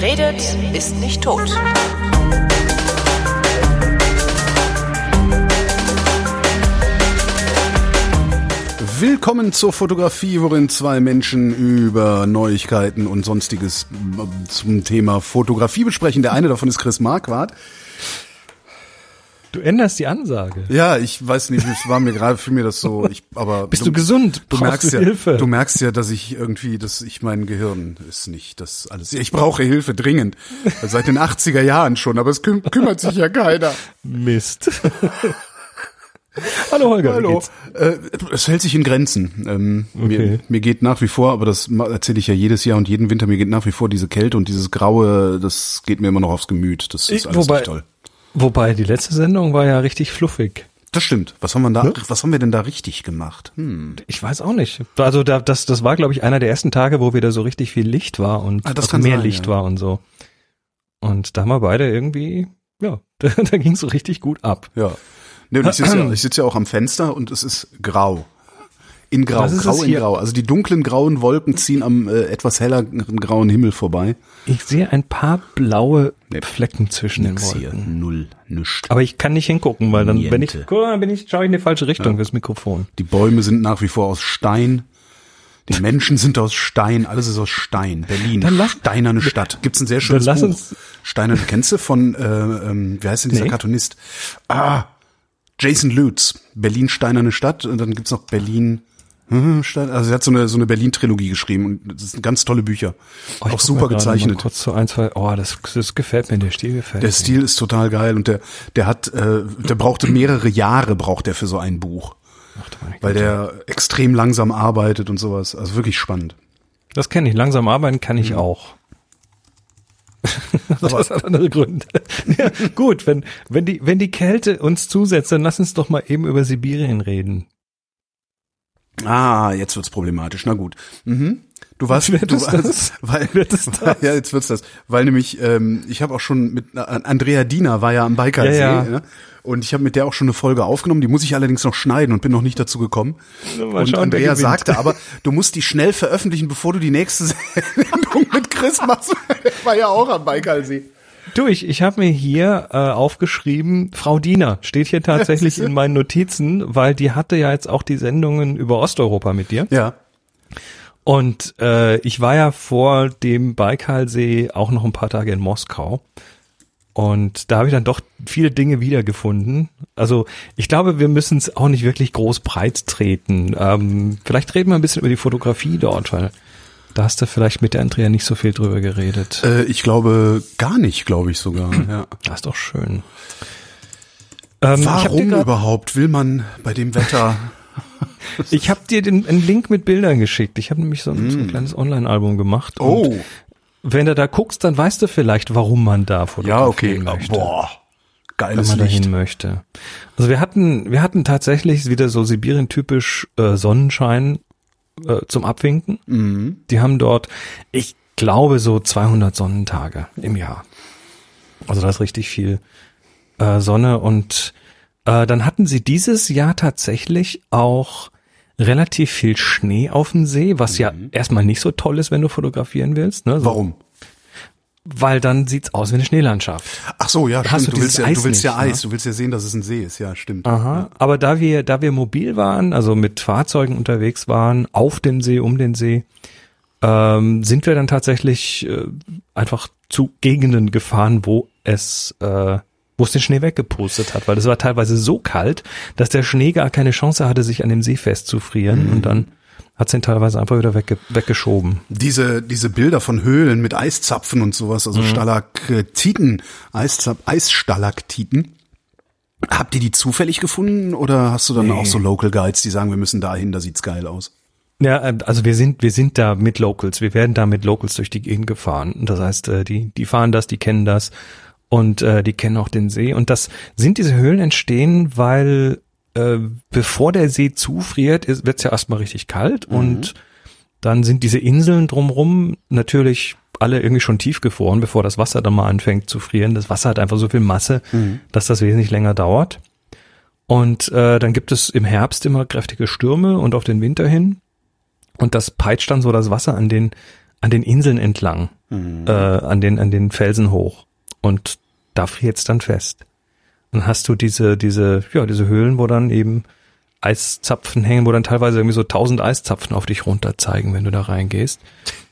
Redet, ist nicht tot. Willkommen zur Fotografie, worin zwei Menschen über Neuigkeiten und sonstiges äh, zum Thema Fotografie besprechen. Der eine davon ist Chris Marquardt. Du änderst die Ansage. Ja, ich weiß nicht, es war mir gerade für mir das so, ich, aber Bist du, gesund? Du Brauchst merkst du ja, Hilfe? du merkst ja, dass ich irgendwie, dass ich mein Gehirn ist nicht das alles. Ich brauche Hilfe dringend. Seit den 80er Jahren schon, aber es küm kümmert sich ja keiner. Mist. Hallo Holger. Hallo. Äh, es hält sich in Grenzen. Ähm, mir, Okay. mir geht nach wie vor, aber das erzähle ich ja jedes Jahr und jeden Winter, mir geht nach wie vor diese Kälte und dieses Graue, das geht mir immer noch aufs Gemüt. Das ist Ich- alles wobei- nicht toll. Wobei die letzte Sendung war ja richtig fluffig. Das stimmt. Was haben wir da, Ne? was haben wir denn da richtig gemacht? Hm. Ich weiß auch nicht. Also da, das, das war, glaube ich, einer der ersten Tage, wo wieder so richtig viel Licht war und Ah, also mehr sein, Licht ja. war und so. Und da haben wir beide irgendwie, ja, da, da ging so richtig gut ab. Ja. Nee, und ich sitze ja, ich sitz ja auch am Fenster und es ist grau. In grau, grau in grau. Also die dunklen grauen Wolken ziehen am äh, etwas helleren grauen Himmel vorbei. Ich sehe ein paar blaue Nee, Flecken zwischen den Nix hier. Wolken. Null, nischt. Aber ich kann nicht hingucken, weil dann, wenn ich, Niente. guck mal, dann bin ich, schaue ich in die falsche Richtung fürs Mikrofon. Die Bäume sind nach wie vor aus Stein. Die Menschen sind aus Stein, alles ist aus Stein. Berlin, Dann lass- steinerne Stadt. Gibt's ein sehr schönes lass Buch. uns- Steinerne, kennst du von, äh, ähm, wie heißt denn dieser Nee. Cartoonist? Ah, Jason Lutz. Berlin, steinerne Stadt. Und dann gibt's noch Berlin, also er hat so eine, so eine Berlin-Trilogie geschrieben und das sind ganz tolle Bücher. Oh, Auch super gezeichnet. Kurz so ein, zwei, oh, das, das gefällt mir, der Stil gefällt Der mir. Stil ist total geil und der, der hat, äh, der brauchte mehrere Jahre braucht er für so ein Buch. Ach, Weil der extrem langsam arbeitet und sowas. Also wirklich spannend. Das kenne ich. Langsam arbeiten kann Mhm. ich auch. Aber das hat andere Gründe. ja, gut, wenn, wenn die, wenn die Kälte uns zusetzt, dann lass uns doch mal eben über Sibirien reden. Ah, jetzt wird's problematisch. Na gut. Mhm. Du warst, Wird du warst, das? weil, Wird es das? ja, jetzt wird's das, weil nämlich ähm, ich habe auch schon mit äh, Andrea Diener war ja am Baikalsee Ja, ja. Ne? und ich habe mit der auch schon eine Folge aufgenommen. Die muss ich allerdings noch schneiden und bin noch nicht dazu gekommen. Mal und schauen, Andrea sagte aber, du musst die schnell veröffentlichen, bevor du die nächste Sendung mit Chris machst. war ja auch am Baikalsee. Du, ich, ich habe mir hier äh, aufgeschrieben, Frau Diener steht hier tatsächlich in meinen Notizen, weil die hatte ja jetzt auch die Sendungen über Osteuropa mit dir. Ja. Und äh, ich war ja vor dem Baikalsee auch noch ein paar Tage in Moskau. Und da habe ich dann doch viele Dinge wiedergefunden. Also ich glaube, wir müssen es auch nicht wirklich groß breit treten. Ähm, vielleicht reden wir ein bisschen über die Fotografie dort, weil da hast du vielleicht mit der Andrea nicht so viel drüber geredet. Äh, ich glaube gar nicht, glaube ich sogar. Ja. Das ist doch schön. Ähm, habe Warum überhaupt will man bei dem Wetter? ich hab dir den, einen Link mit Bildern geschickt. Ich habe nämlich so ein, so ein kleines Online-Album gemacht. Mm. Oh, wenn du da guckst, dann weißt du vielleicht, warum man da ja, fotografieren okay. möchte. Boah, wenn geiles man Licht. dahin möchte. Also wir hatten, wir hatten tatsächlich wieder so Sibirien-typisch äh, Sonnenschein äh, zum Abwinken. Mhm. Die haben dort, ich glaube, so 200 Sonnentage im Jahr. Also da ist richtig viel äh, Sonne und äh, dann hatten sie dieses Jahr tatsächlich auch relativ viel Schnee auf dem See, was ja erstmal nicht so toll ist, wenn du fotografieren willst. Ne? So, Mhm. Warum? Weil dann sieht's aus wie eine Schneelandschaft. Ach so, ja, Hast stimmt. du Du, willst ja, Eis du willst ja nicht, ne? Eis. Du willst ja sehen, dass es ein See ist. Ja, stimmt. Aha. Aber da wir, da wir mobil waren, also mit Fahrzeugen unterwegs waren, auf dem See, um den See, ähm, sind wir dann tatsächlich äh, einfach zu Gegenden gefahren, wo es, äh, wo es den Schnee weggepustet hat, weil es war teilweise so kalt, dass der Schnee gar keine Chance hatte, sich an dem See festzufrieren und dann hat ihn teilweise einfach wieder wegge weggeschoben. Diese, diese Bilder von Höhlen mit Eiszapfen und sowas, Mhm. also Stalaktiten, Eiszap Eissstalaktiten. Habt ihr die zufällig gefunden oder hast du dann Nee. auch so Local Guides, die sagen, wir müssen dahin, da sieht's geil aus? Ja, äh, also wir sind, wir sind da mit Locals. Wir werden da mit Locals durch die Gegend gefahren. Das heißt, äh, die, die fahren das, die kennen das und äh, die kennen auch den See. Und das sind diese Höhlen entstehen, weil äh, bevor der See zufriert, wird es ja erstmal richtig kalt und dann sind diese Inseln drumrum natürlich alle irgendwie schon tiefgefroren, bevor das Wasser dann mal anfängt zu frieren. Das Wasser hat einfach so viel Masse, dass das wesentlich länger dauert. Und äh, dann gibt es im Herbst immer kräftige Stürme und auf den Winter hin. Und das peitscht dann so das Wasser an den, an den Inseln entlang. äh, an den an den Felsen hoch und da friert's dann fest. Dann hast du diese diese ja diese Höhlen, wo dann eben Eiszapfen hängen, wo dann teilweise irgendwie so tausend Eiszapfen auf dich runter zeigen, wenn du da reingehst.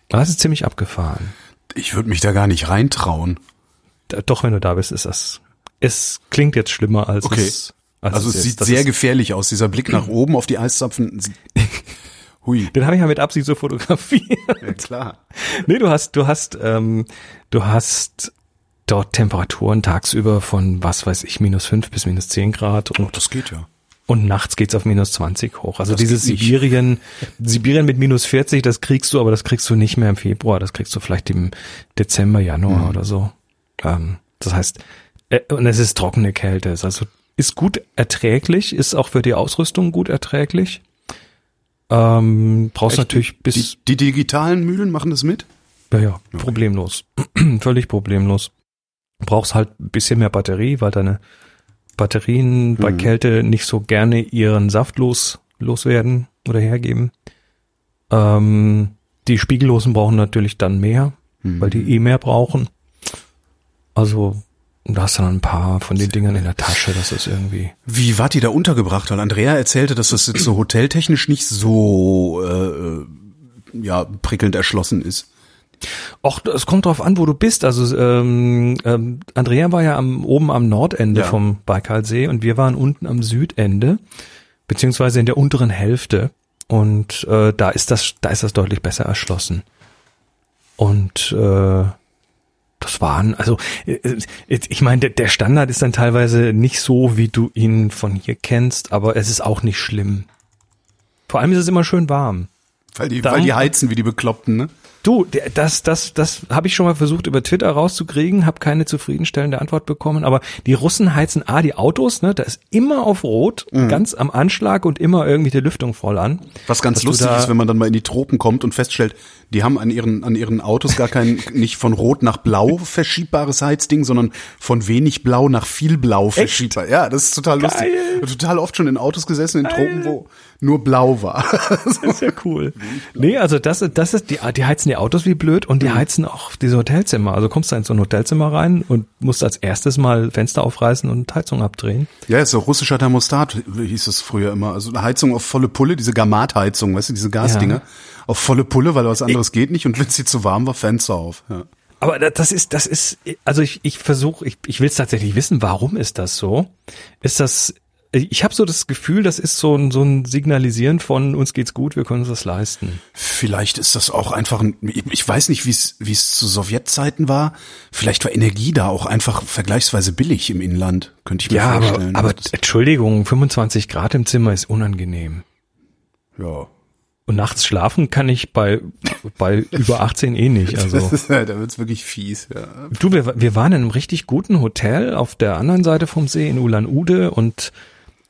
Das ist ziemlich abgefahren. Ich würde mich da gar nicht reintrauen. Da, doch, wenn du da bist, ist das. Es klingt jetzt schlimmer als Okay. es. Als Also es ist. sieht sehr gefährlich aus. Dieser Blick nach oben auf die Eiszapfen. Hui. Den habe ich ja mit Absicht so fotografiert. Ja, klar. nee, du hast, du hast, ähm, du hast dort Temperaturen tagsüber von was weiß ich minus fünf bis minus zehn Grad und Das geht ja. Und nachts geht's auf minus 20 hoch. Also Das dieses. Sibirien, Sibirien mit minus 40, das kriegst du, aber das kriegst du nicht mehr im Februar. Das kriegst du vielleicht im Dezember, Januar Mhm. oder so. Ähm, das heißt, äh, und es ist trockene Kälte. Es Also ist gut erträglich, ist auch für die Ausrüstung gut erträglich. Ähm, brauchst Echt? natürlich bis, Die, die digitalen Mühlen machen das mit? ja, ja, problemlos. Völlig problemlos. Brauchst halt ein bisschen mehr Batterie, weil deine Batterien bei Mhm. Kälte nicht so gerne ihren Saft los, loswerden oder hergeben. Ähm, die Spiegellosen brauchen natürlich dann mehr, Mhm. weil die eh mehr brauchen. Also, da hast du dann ein paar von den Dingern in der Tasche, das ist irgendwie. Wie wart ihr da untergebracht? Weil Andrea erzählte, dass das jetzt so hoteltechnisch nicht so äh, äh, ja prickelnd erschlossen ist. Och, es kommt drauf an, wo du bist. Also ähm, ähm, Andrea war ja am, oben am Nordende Ja. vom Baikalsee und wir waren unten am Südende, beziehungsweise in der unteren Hälfte. Und äh, da ist das, da ist das deutlich besser erschlossen. Und äh, das waren, also äh, äh, ich meine, der, Standard ist dann teilweise nicht so, wie du ihn von hier kennst, aber es ist auch nicht schlimm. Vor allem ist es immer schön warm. Weil die, weil die heizen wie die Bekloppten, ne? Du, das, das, das habe ich schon mal versucht über Twitter rauszukriegen, habe keine zufriedenstellende Antwort bekommen. Aber die Russen heizen a die Autos, ne, da ist immer auf Rot, Mhm. ganz am Anschlag und immer irgendwie die Lüftung voll an. Was ganz lustig ist, wenn man dann mal in die Tropen kommt und feststellt, die haben an ihren, an ihren Autos gar kein, nicht von rot nach blau verschiebbares Heizding, sondern von wenig blau nach viel blau verschiebbar. Ja, das ist total lustig. Geil. Hab Total oft schon in Autos gesessen in Tropen, wo nur blau war. Das ist ja cool. Nee, also das, ist- das ist, die, die heizen die Autos wie blöd und Mhm. die heizen auch diese Hotelzimmer. Also kommst du in so ein Hotelzimmer rein und musst als erstes mal Fenster aufreißen und Heizung abdrehen. Ja, ist so russischer Thermostat, hieß es früher immer. Also eine Heizung auf volle Pulle, diese Gamat-Heizung, weißt du, diese Gasdinger. Ja. Auf volle Pulle, weil was anderes geht nicht und wenn es dir zu warm war, Fenster auf. Ja. Aber da- das ist, das ist, also ich, ich versuche, ich, ich will es tatsächlich wissen, warum ist das so? Ist das, ich habe so das Gefühl, das ist so ein, so ein Signalisieren von uns geht's gut, wir können uns das leisten. Vielleicht ist das auch einfach ein, ich weiß nicht, wie es wie es zu Sowjetzeiten war. Vielleicht war Energie da auch einfach vergleichsweise billig im Inland, könnte ich mir Ja, aber, vorstellen. aber Das- Entschuldigung, 25 Grad im Zimmer ist unangenehm. ja. Und nachts schlafen kann ich bei, bei über 18 eh nicht. Also. Da wird's wirklich fies, ja. Du, wir, wir waren in einem richtig guten Hotel auf der anderen Seite vom See in Ulan-Ude und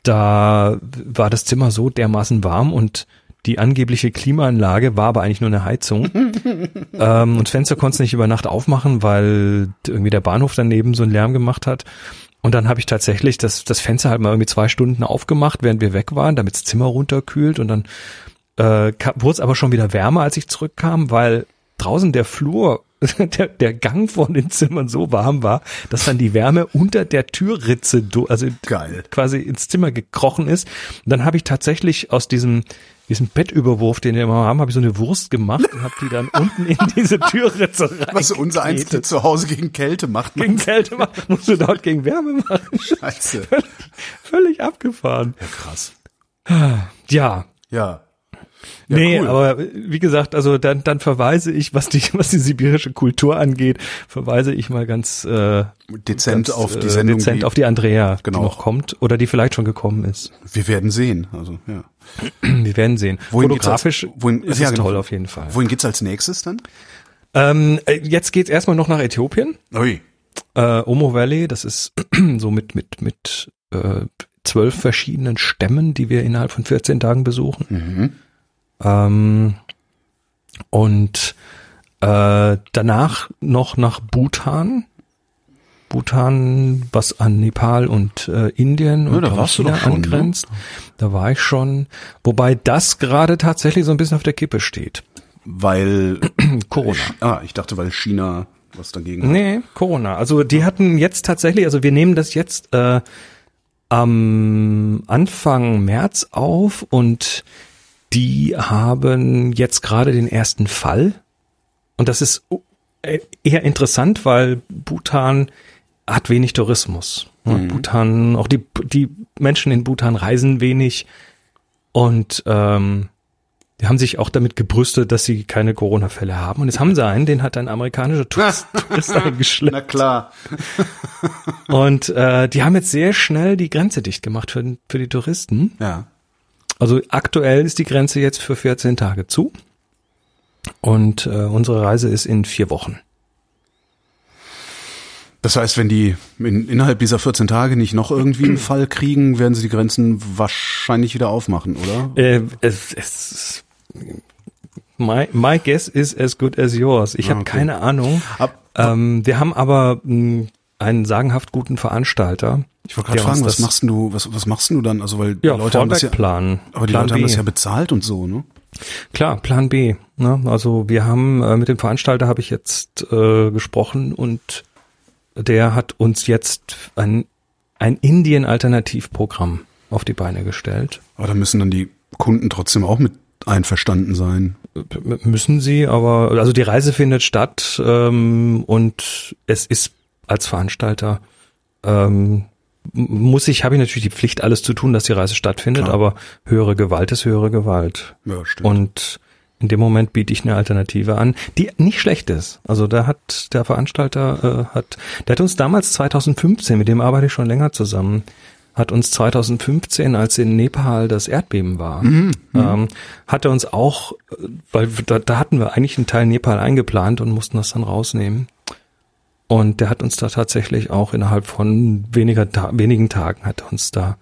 da war das Zimmer so dermaßen warm und die angebliche Klimaanlage war aber eigentlich nur eine Heizung. ähm, und das Fenster konntest du nicht über Nacht aufmachen, weil irgendwie der Bahnhof daneben so einen Lärm gemacht hat. Und dann habe ich tatsächlich das, das Fenster halt mal irgendwie zwei Stunden aufgemacht, während wir weg waren, damit das Zimmer runterkühlt. Und dann äh, wurde es aber schon wieder wärmer, als ich zurückkam, weil draußen der Flur, der, der Gang von den Zimmern so warm war, dass dann die Wärme unter der Türritze, also Geil. quasi ins Zimmer gekrochen ist. Und dann habe ich tatsächlich aus diesem diesem Bettüberwurf, den wir immer haben, habe ich so eine Wurst gemacht und habe die dann unten in diese Türritze rein. Was unser eins die zu Hause gegen Kälte macht. gegen Kälte machen, musst du dort gegen Wärme machen. Scheiße. Völlig abgefahren. Ja, krass. Ja, Ja. Ja, nee, cool. aber wie gesagt, also dann, dann verweise ich, was die, was die sibirische Kultur angeht, verweise ich mal ganz, äh, dezent ganz, auf die äh, Sendung. dezent die, auf die Andrea, Genau. die noch kommt oder die vielleicht schon gekommen ist. wir werden sehen. Also, ja. Wir werden sehen. Wohin Fotografisch als- wohin- ist ja, es genau. toll auf jeden Fall. Wohin geht's als nächstes dann? Ähm, äh, jetzt geht's erstmal noch nach Äthiopien. Ui. Äh, Omo Valley, das ist so mit, mit, mit äh, zwölf verschiedenen Stämmen, die wir innerhalb von 14 Tagen besuchen. Mhm. Ähm, und äh, danach noch nach Bhutan. Bhutan, was an Nepal und äh, Indien und da warst du doch schon, ne? angrenzt. Da war ich schon. Wobei das gerade tatsächlich so ein bisschen auf der Kippe steht. Weil Corona. Ah, ich dachte, weil China was dagegen hat. Nee, Corona. Also die hatten jetzt tatsächlich, also wir nehmen das jetzt äh, am Anfang März auf und die haben jetzt gerade den ersten Fall. Und das ist äh, eher interessant, weil Bhutan hat wenig Tourismus. Mhm. Bhutan, auch die, die Menschen in Bhutan reisen wenig und ähm, die haben sich auch damit gebrüstet, dass sie keine Corona-Fälle haben. Und jetzt haben sie einen, den hat ein amerikanischer Tourist, Tourist eingeschleppt. Na klar. Und äh, die haben jetzt sehr schnell die Grenze dicht gemacht für, für die Touristen. Ja. Also aktuell ist die Grenze jetzt für 14 Tage zu. Und äh, unsere Reise ist in vier Wochen. Das heißt, wenn die in, innerhalb dieser 14 Tage nicht noch irgendwie einen Fall kriegen, werden sie die Grenzen wahrscheinlich wieder aufmachen, oder? Äh, es, es, my, my guess is as good as yours. Ich Ah, habe okay. keine Ahnung. Ab, Ähm, wir haben aber mh, einen sagenhaft guten Veranstalter. Ich wollte gerade fragen, was machst du, was, was machst du dann? Also, weil die Ja, Leute haben das ja, Fallback-Plan. aber die Plan Leute haben B. das ja bezahlt und so, ne? Klar, Plan B. Ne? Also wir haben äh, mit dem Veranstalter habe ich jetzt äh, gesprochen und der hat uns jetzt ein, ein Indien-Alternativprogramm auf die Beine gestellt. Aber da müssen dann die Kunden trotzdem auch mit einverstanden sein. M- Müssen sie, aber also die Reise findet statt ähm, und es ist als Veranstalter ähm, muss ich, habe ich natürlich die Pflicht, alles zu tun, dass die Reise stattfindet, Klar. aber höhere Gewalt ist höhere Gewalt. Ja, stimmt. Und in dem Moment biete ich eine Alternative an, die nicht schlecht ist. Also da hat der Veranstalter äh, hat, der hat uns damals 2015, mit dem arbeite ich schon länger zusammen, hat uns 2015, als in Nepal das Erdbeben war, ähm, hat er uns auch, äh, weil da, da hatten wir eigentlich einen Teil Nepal eingeplant und mussten das dann rausnehmen. Und der hat uns da tatsächlich auch innerhalb von weniger Ta wenigen Tagen hat er uns da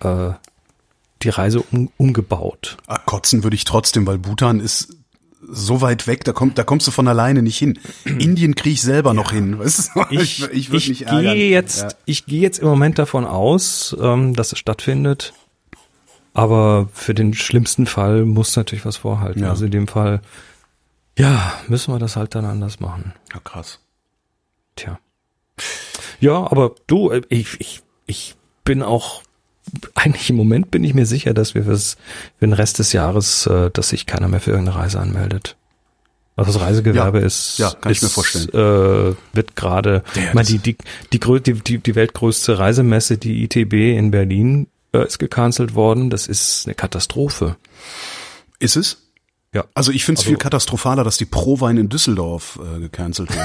äh, die Reise um, umgebaut. Ah, kotzen würde ich trotzdem, weil Bhutan ist so weit weg, da kommt, da kommst du von alleine nicht hin. Indien krieg ich selber noch hin. Weißt du? Ich, würd ich, mich ärgern. gehe jetzt, Ja. ich gehe jetzt im Moment davon aus, ähm, dass es stattfindet. Aber für den schlimmsten Fall muss natürlich was vorhalten. Ja. Also in dem Fall, ja, müssen wir das halt dann anders machen. Ja, krass. Tja. Ja, aber du, äh, ich, ich, ich bin auch, eigentlich im Moment bin ich mir sicher, dass wir fürs, für den Rest des Jahres, äh, dass sich keiner mehr für irgendeine Reise anmeldet. Also das Reisegewerbe Ja, ist, ja, kann ich ist, mir vorstellen. Äh, wird gerade, ich das- die, die, die, die, die weltgrößte Reisemesse, die ITB in Berlin, äh, ist gecancelt worden. Das ist eine Katastrophe. Ist es? Ja. Also ich finde es Also- viel katastrophaler, dass die Prowein in Düsseldorf äh, gecancelt wurde.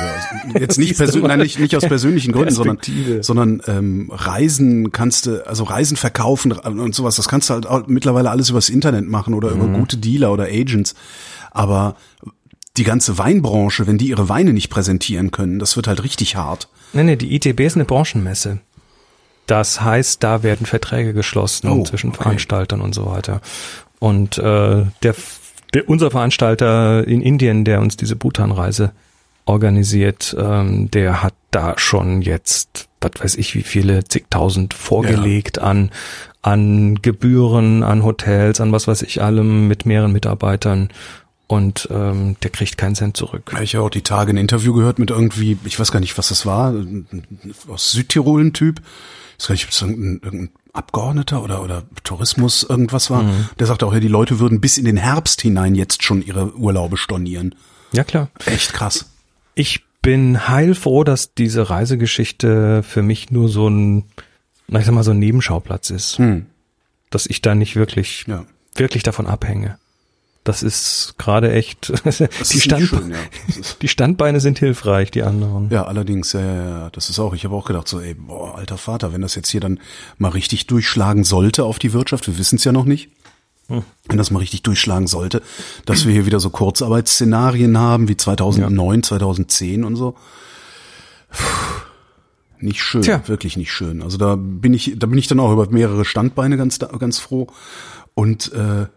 Also jetzt nicht, persönlich, nein, nicht, nicht aus persönlichen Gründen, sondern, sondern ähm, Reisen kannst du, also Reisen verkaufen und sowas, das kannst du halt auch mittlerweile alles übers Internet machen oder Mhm. über gute Dealer oder Agents. Aber die ganze Weinbranche, wenn die ihre Weine nicht präsentieren können, das wird halt richtig hart. Nee, nee, die ITB ist eine Branchenmesse. Das heißt, da werden Verträge geschlossen Oh, zwischen okay. Veranstaltern und so weiter. Und äh, der, der unser Veranstalter in Indien, der uns diese Bhutan-Reise organisiert, ähm, der hat da schon jetzt, was weiß ich, wie viele zigtausend vorgelegt an an Gebühren, an Hotels, an was weiß ich allem mit mehreren Mitarbeitern und ähm, der kriegt keinen Cent zurück. Ich habe auch die Tage ein Interview gehört mit irgendwie, ich weiß gar nicht, was das war, aus Südtirol ein Typ. Ich weiß nicht, ob es irgendein, irgendein Abgeordneter oder, oder Tourismus irgendwas war. Der sagte auch, ja, die Leute würden bis in den Herbst hinein jetzt schon ihre Urlaube stornieren. Ja klar. Echt krass. Ich bin heilfroh, dass diese Reisegeschichte für mich nur so ein, ich sag mal, so ein Nebenschauplatz ist. Hm. Dass ich da nicht wirklich, Ja. wirklich davon abhänge. Das ist gerade echt, die, Stand, schön, ja. Die Standbeine sind hilfreich, die anderen. Ja, allerdings, ja, ja, ja, das ist auch, ich habe auch gedacht, so, ey, boah, alter Vater, wenn das jetzt hier dann mal richtig durchschlagen sollte auf die Wirtschaft, wir wissen es ja noch nicht, wenn das mal richtig durchschlagen sollte, dass wir hier wieder so Kurzarbeitsszenarien haben wie 2009, 2010 und so. Puh, Nicht schön, Tja. wirklich nicht schön. Also da bin ich, da bin ich dann auch über mehrere Standbeine ganz, ganz froh und äh,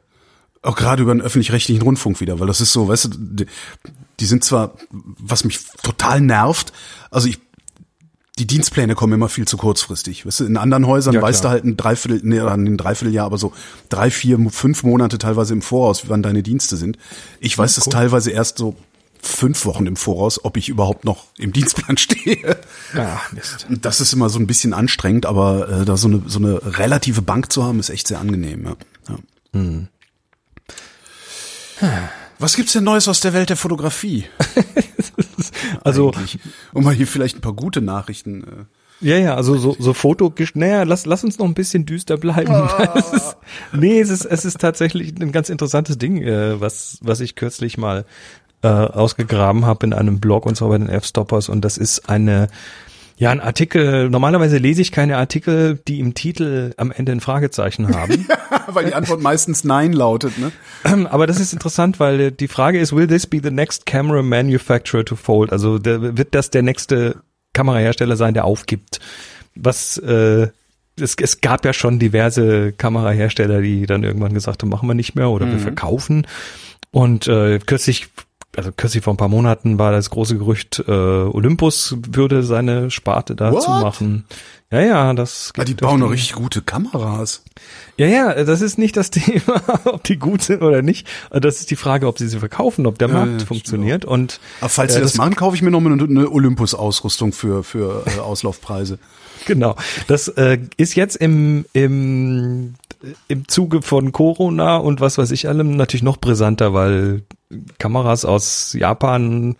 auch gerade über den öffentlich-rechtlichen Rundfunk wieder, weil das ist so, weißt du, die, die sind zwar, was mich total nervt, also ich, die Dienstpläne kommen immer viel zu kurzfristig. Weißt du, in anderen Häusern Ja, weißt du halt ein Dreiviertel, nee, ein Dreivierteljahr, aber so drei, vier, fünf Monate teilweise im Voraus, wann deine Dienste sind. Ich weiß das teilweise erst so fünf Wochen im Voraus, ob ich überhaupt noch im Dienstplan stehe. Ja, Mist. Das ist immer so ein bisschen anstrengend, aber äh, da so eine, so eine relative Bank zu haben, ist echt sehr angenehm. Ja. Ja. Hm. Was gibt's denn Neues aus der Welt der Fotografie? Also, Eigentlich? um mal hier vielleicht ein paar gute Nachrichten. Äh. ja, ja, also so, so Foto, naja, lass, lass uns noch ein bisschen düster bleiben. Es ist, nee, es ist, es ist tatsächlich ein ganz interessantes Ding, äh, was, was ich kürzlich mal äh, ausgegraben habe in einem Blog und zwar bei den F-Stoppers und das ist eine, ja, ein Artikel, normalerweise lese ich keine Artikel, die im Titel am Ende ein Fragezeichen haben. Weil die Antwort meistens Nein lautet, ne? Aber das ist interessant, weil die Frage ist, will this be the next camera manufacturer to fold? Also der, wird das der nächste Kamerahersteller sein, der aufgibt? Was äh, es, es gab ja schon diverse Kamerahersteller, die dann irgendwann gesagt haben, machen wir nicht mehr oder wir verkaufen. Und äh, kürzlich, also kürzlich vor ein paar Monaten war das große Gerücht, äh, Olympus würde seine Sparte da What? zumachen. Ja, ja, das Ja, die geht durch bauen doch richtig gute Kameras. ja, ja, das ist nicht das Thema, ob die gut sind oder nicht. Das ist die Frage, ob sie sie verkaufen, ob der Ja, Markt ja, funktioniert. Und Aber falls äh, sie das, machen, kaufe ich mir nochmal eine, eine Olympus-Ausrüstung für, für äh, Auslaufpreise. Genau, das äh, ist jetzt im im im Zuge von Corona und was weiß ich allem natürlich noch brisanter, weil Kameras aus Japan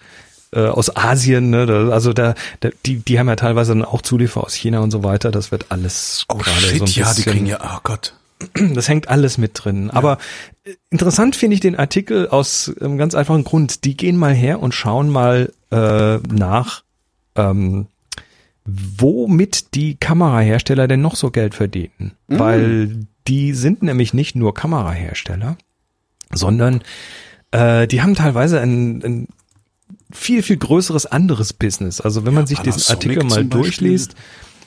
äh, aus Asien, ne, da, also da, da, die, die haben ja teilweise dann auch Zulieferer aus China und so weiter. Das wird alles Oh gerade shit, so ein ja, die bisschen- kriegen ja, oh Gott. Das hängt alles mit drin. Aber äh, interessant finde ich den Artikel aus einem ganz einfachen Grund. Die gehen mal her und schauen mal äh, nach, ähm, womit die Kamerahersteller denn noch so Geld verdienen. Weil die sind nämlich nicht nur Kamerahersteller, sondern äh, die haben teilweise ein, ein viel, viel größeres anderes Business. Also wenn man sich diesen Artikel mal durchliest,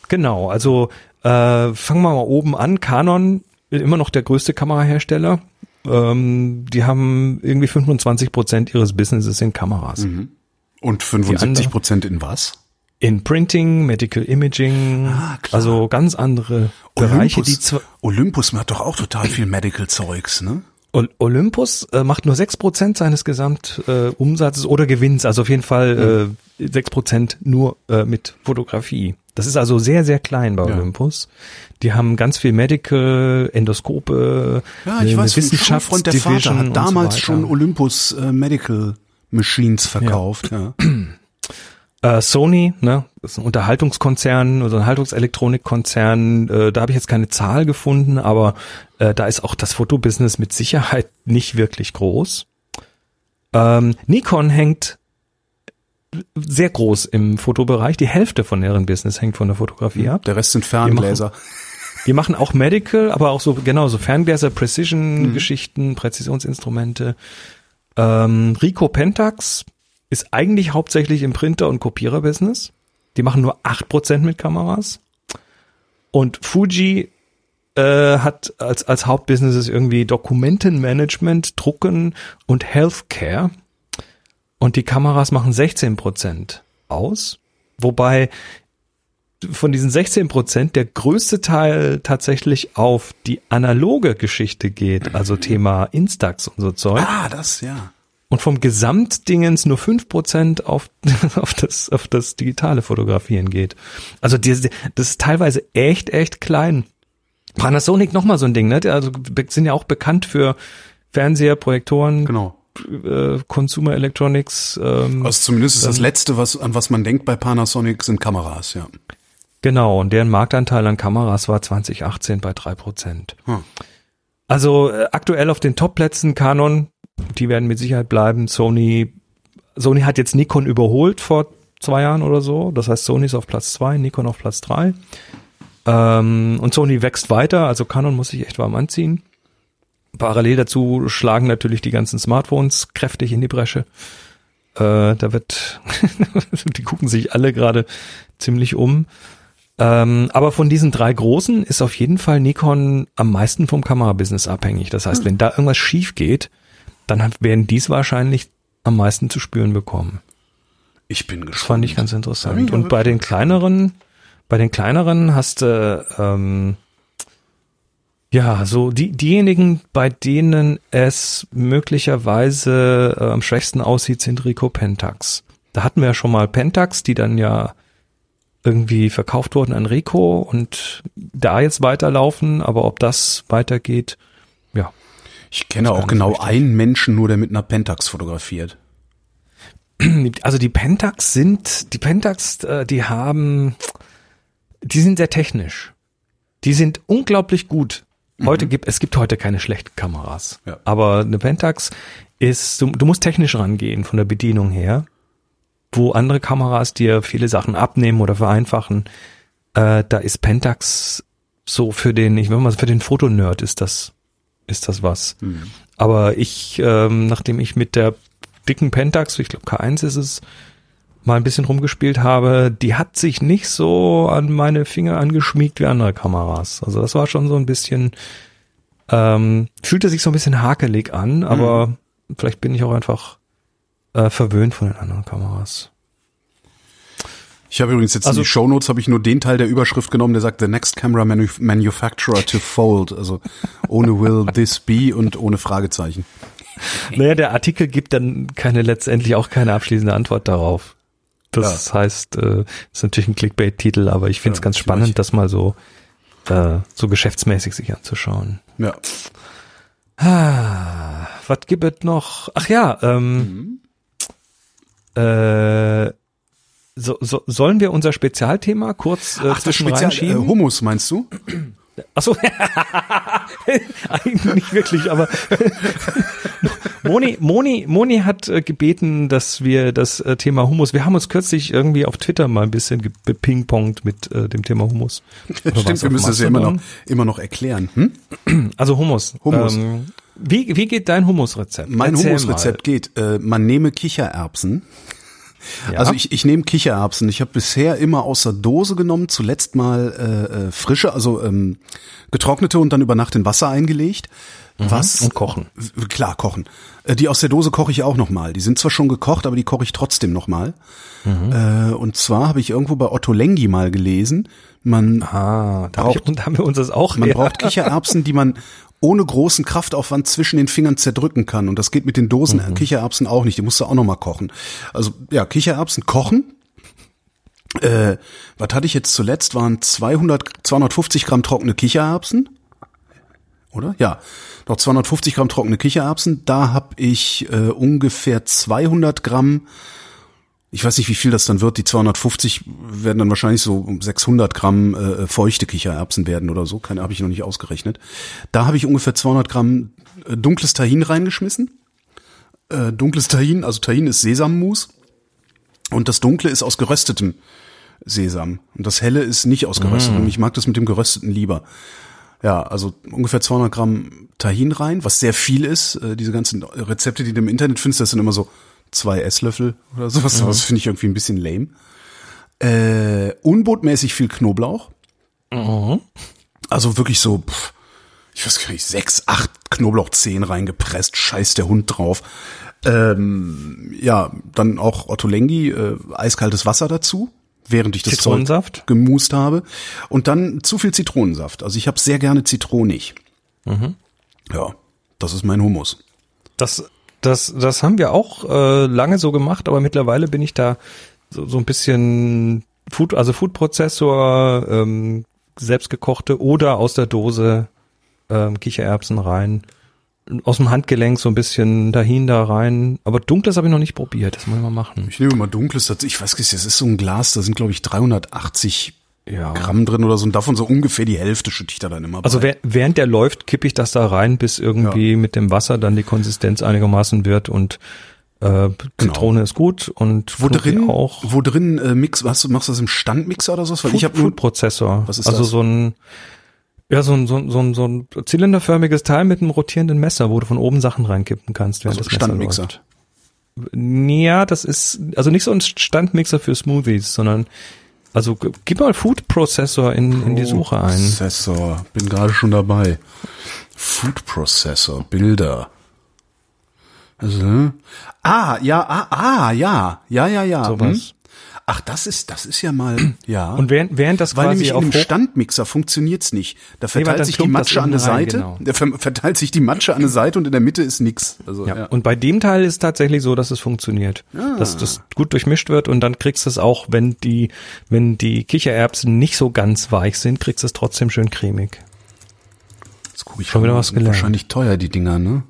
genau, also äh, fangen wir mal oben an. Canon, immer noch der größte Kamerahersteller. Ähm, die haben irgendwie 25 Prozent ihres Businesses in Kameras. Und 75 Prozent in was? In Printing, Medical Imaging, Ah, also ganz andere Bereiche, die Olympus, Olympus macht doch auch total viel Medical-Zeugs, ne? Ol- Olympus äh, macht nur 6% seines Gesamtumsatzes äh, oder Gewinns, also auf jeden Fall äh, 6% nur äh, mit Fotografie. Das ist also sehr, sehr klein bei Ja. Olympus. Die haben ganz viel Medical, Endoskope, Ja, ich äh, weiß, ein Schulfreund, der Vater hat damals so schon. Olympus äh, Medical Machines verkauft. Ja. Äh, Sony, ne, das ist ein Unterhaltungskonzern oder ein Haltungselektronikkonzern, äh, da habe ich jetzt keine Zahl gefunden, aber äh, da ist auch das Fotobusiness mit Sicherheit nicht wirklich groß. Ähm, Nikon hängt sehr groß im Fotobereich. Die Hälfte von deren Business hängt von der Fotografie ab. Der Rest sind Ferngläser. Die machen auch Medical, aber auch so genau so Ferngläser, Precision-Geschichten, Präzisionsinstrumente. Ähm, Rico Pentax ist eigentlich hauptsächlich im Printer- und Kopierer-Business. Die machen nur 8% mit Kameras. Und Fuji äh, hat als, als Hauptbusinesses irgendwie Dokumentenmanagement, Drucken und Healthcare. Und die Kameras machen 16% aus. Wobei von diesen 16 Prozent der größte Teil tatsächlich auf die analoge Geschichte geht, also Thema Instax und so Zeug. Ah, das, ja. Und vom Gesamtdingens nur 5 Prozent auf, auf, das, auf das digitale Fotografieren geht. Also die, das ist teilweise echt, echt klein. Panasonic nochmal so ein Ding, ne? Also sind ja auch bekannt für Fernseher, Projektoren, Genau. äh, Consumer Electronics. Ähm, Also zumindest ist das Letzte, was, an was man denkt bei Panasonic, sind Kameras, ja. Genau, und deren Marktanteil an Kameras war 2018 bei drei Prozent. Hm. Also äh, aktuell auf den Topplätzen Canon, die werden mit Sicherheit bleiben. Sony, Sony hat jetzt Nikon überholt vor zwei Jahren oder so. Das heißt, Sony ist auf Platz zwei, Nikon auf Platz drei. Ähm, und Sony wächst weiter, also Canon muss sich echt warm anziehen. Parallel dazu schlagen natürlich die ganzen Smartphones kräftig in die Bresche. Äh, da wird, die gucken sich alle gerade ziemlich um. Ähm, aber von diesen drei großen ist auf jeden Fall Nikon am meisten vom Kamerabusiness abhängig. Das heißt, wenn da irgendwas schief geht, dann werden dies wahrscheinlich am meisten zu spüren bekommen. Ich bin gespannt. Das fand ich ganz interessant. Und bei den kleineren, bei den kleineren hast du, ähm, Ja, so die, diejenigen, bei denen es möglicherweise äh, am schwächsten aussieht, sind Rico Pentax. Da hatten wir ja schon mal Pentax, die dann ja irgendwie verkauft wurden an Rico und da jetzt weiterlaufen, aber ob das weitergeht. Ich kenne auch genau richtig. einen Menschen nur, der mit einer Pentax fotografiert. Also die Pentax sind, die Pentax, äh, die haben, die sind sehr technisch. Die sind unglaublich gut. Heute mhm. gibt, es gibt heute keine schlechten Kameras. Ja. Aber eine Pentax ist, du, du musst technisch rangehen von der Bedienung her wo andere Kameras dir viele Sachen abnehmen oder vereinfachen, äh, da ist Pentax so für den, ich will mal für den Fotonerd ist das, ist das was. Mhm. Aber ich, ähm, nachdem ich mit der dicken Pentax, ich glaube K1 ist es, mal ein bisschen rumgespielt habe, die hat sich nicht so an meine Finger angeschmiegt wie andere Kameras. Also das war schon so ein bisschen, ähm, fühlte sich so ein bisschen hakelig an, aber mhm. vielleicht bin ich auch einfach äh, verwöhnt von den anderen Kameras. Ich habe übrigens jetzt also, in die Shownotes habe ich nur den Teil der Überschrift genommen, der sagt The next camera manu manufacturer to fold, also ohne will this be und ohne Fragezeichen. Naja, der Artikel gibt dann keine letztendlich auch keine abschließende Antwort darauf. Das ja. heißt, äh, ist natürlich ein Clickbait-Titel, aber ich finde es ja, ganz spannend, das mal so äh, so geschäftsmäßig sich anzuschauen. Ja. Ah, was gibt es noch? Ach ja, ähm, mhm. Äh, so, so, sollen wir unser Spezialthema kurz äh, Ach, zwischen Spezial, reinschieben? Äh, Hummus meinst du? Achso, eigentlich nicht wirklich, aber Moni, Moni, Moni hat äh, gebeten, dass wir das äh, Thema Hummus, wir haben uns kürzlich irgendwie auf Twitter mal ein bisschen gepingpongt mit äh, dem Thema Hummus. Stimmt, wir müssen das ja immer noch, immer noch erklären. Hm? Also Hummus. Hummus. Ähm, wie, wie geht dein Hummusrezept? Mein Hummusrezept geht, äh, man nehme Kichererbsen. Ja. Also ich, ich nehme Kichererbsen. Ich habe bisher immer aus der Dose genommen, zuletzt mal äh, äh, frische, also ähm, getrocknete und dann über Nacht in Wasser eingelegt. Mhm. Was? Und kochen. Klar, kochen. Äh, die aus der Dose koche ich auch nochmal. Die sind zwar schon gekocht, aber die koche ich trotzdem nochmal. Mhm. Äh, und zwar habe ich irgendwo bei Otto Lengi mal gelesen, man ah, braucht, da haben wir uns das auch. Man ja. braucht Kichererbsen, die man ohne großen Kraftaufwand zwischen den Fingern zerdrücken kann. Und das geht mit den Dosen mhm. Kichererbsen auch nicht. Die musst du auch nochmal kochen. Also ja, Kichererbsen kochen. Äh, was hatte ich jetzt zuletzt? Waren 200, 250 Gramm trockene Kichererbsen. Oder? Ja, noch 250 Gramm trockene Kichererbsen. Da habe ich äh, ungefähr 200 Gramm ich weiß nicht, wie viel das dann wird. Die 250 werden dann wahrscheinlich so 600 Gramm äh, feuchte Kichererbsen werden oder so. Keine habe ich noch nicht ausgerechnet. Da habe ich ungefähr 200 Gramm äh, dunkles Tahin reingeschmissen. Äh, dunkles Tahin, also Tahin ist Sesammus und das Dunkle ist aus geröstetem Sesam und das Helle ist nicht aus geröstetem. Mm. Ich mag das mit dem gerösteten lieber. Ja, also ungefähr 200 Gramm Tahin rein, was sehr viel ist. Äh, diese ganzen Rezepte, die du im Internet findest, das sind immer so zwei Esslöffel oder sowas. Mhm. Das finde ich irgendwie ein bisschen lame. Äh, unbotmäßig viel Knoblauch. Mhm. Also wirklich so, pff, ich weiß gar nicht, sechs, acht Knoblauchzehen reingepresst, scheiß der Hund drauf. Ähm, ja, dann auch Otto Lengi, äh, eiskaltes Wasser dazu, während ich das Zitronensaft gemust habe. Und dann zu viel Zitronensaft. Also ich habe sehr gerne zitronig. Mhm. Ja, das ist mein Hummus. Das das, das haben wir auch äh, lange so gemacht, aber mittlerweile bin ich da so, so ein bisschen Food, also Foodprozessor, ähm, selbstgekochte oder aus der Dose ähm, Kichererbsen rein. Aus dem Handgelenk so ein bisschen dahin da rein. Aber dunkles habe ich noch nicht probiert. Das muss ich mal machen. Ich nehme mal dunkles. Ich weiß nicht, das ist so ein Glas, da sind glaube ich 380 ja. Gramm drin oder so und davon so ungefähr die Hälfte schütte ich da dann immer Also bei. während der läuft, kippe ich das da rein, bis irgendwie ja. mit dem Wasser dann die Konsistenz einigermaßen wird und äh, Zitrone genau. ist gut und wo drin auch. Wo drin äh, Mix, was machst du das im Standmixer oder so? Weil Food, ich habe Food Prozessor. Was ist also das? so ein ja, so ein, so, ein, so, ein, so ein zylinderförmiges Teil mit einem rotierenden Messer, wo du von oben Sachen reinkippen kannst, während also das Standmixer. Läuft. Ja, das ist also nicht so ein Standmixer für Smoothies, sondern also gib mal Food Processor in, in die Suche ein. Processor, bin gerade schon dabei. Food Processor, Bilder. Also, ah, ja, ah, ah, ja, ja, ja, ja. Sowas. Hm? Ach, das ist, das ist ja mal, ja. Und während, während das Weil quasi nämlich in auf einem hoch- Standmixer funktioniert's nicht. Da verteilt dann sich die Matsche an der Seite, genau. da ver- verteilt sich die Matsche an der Seite und in der Mitte ist nix. Also, Ja. ja. Und bei dem Teil ist tatsächlich so, dass es funktioniert. Dass das gut durchmischt wird und dann kriegst du es auch, wenn die, wenn die Kichererbsen nicht so ganz weich sind, kriegst du es trotzdem schön cremig. Jetzt guck ich Schon wieder was gelernt. Wahrscheinlich teuer, die Dinger, ne?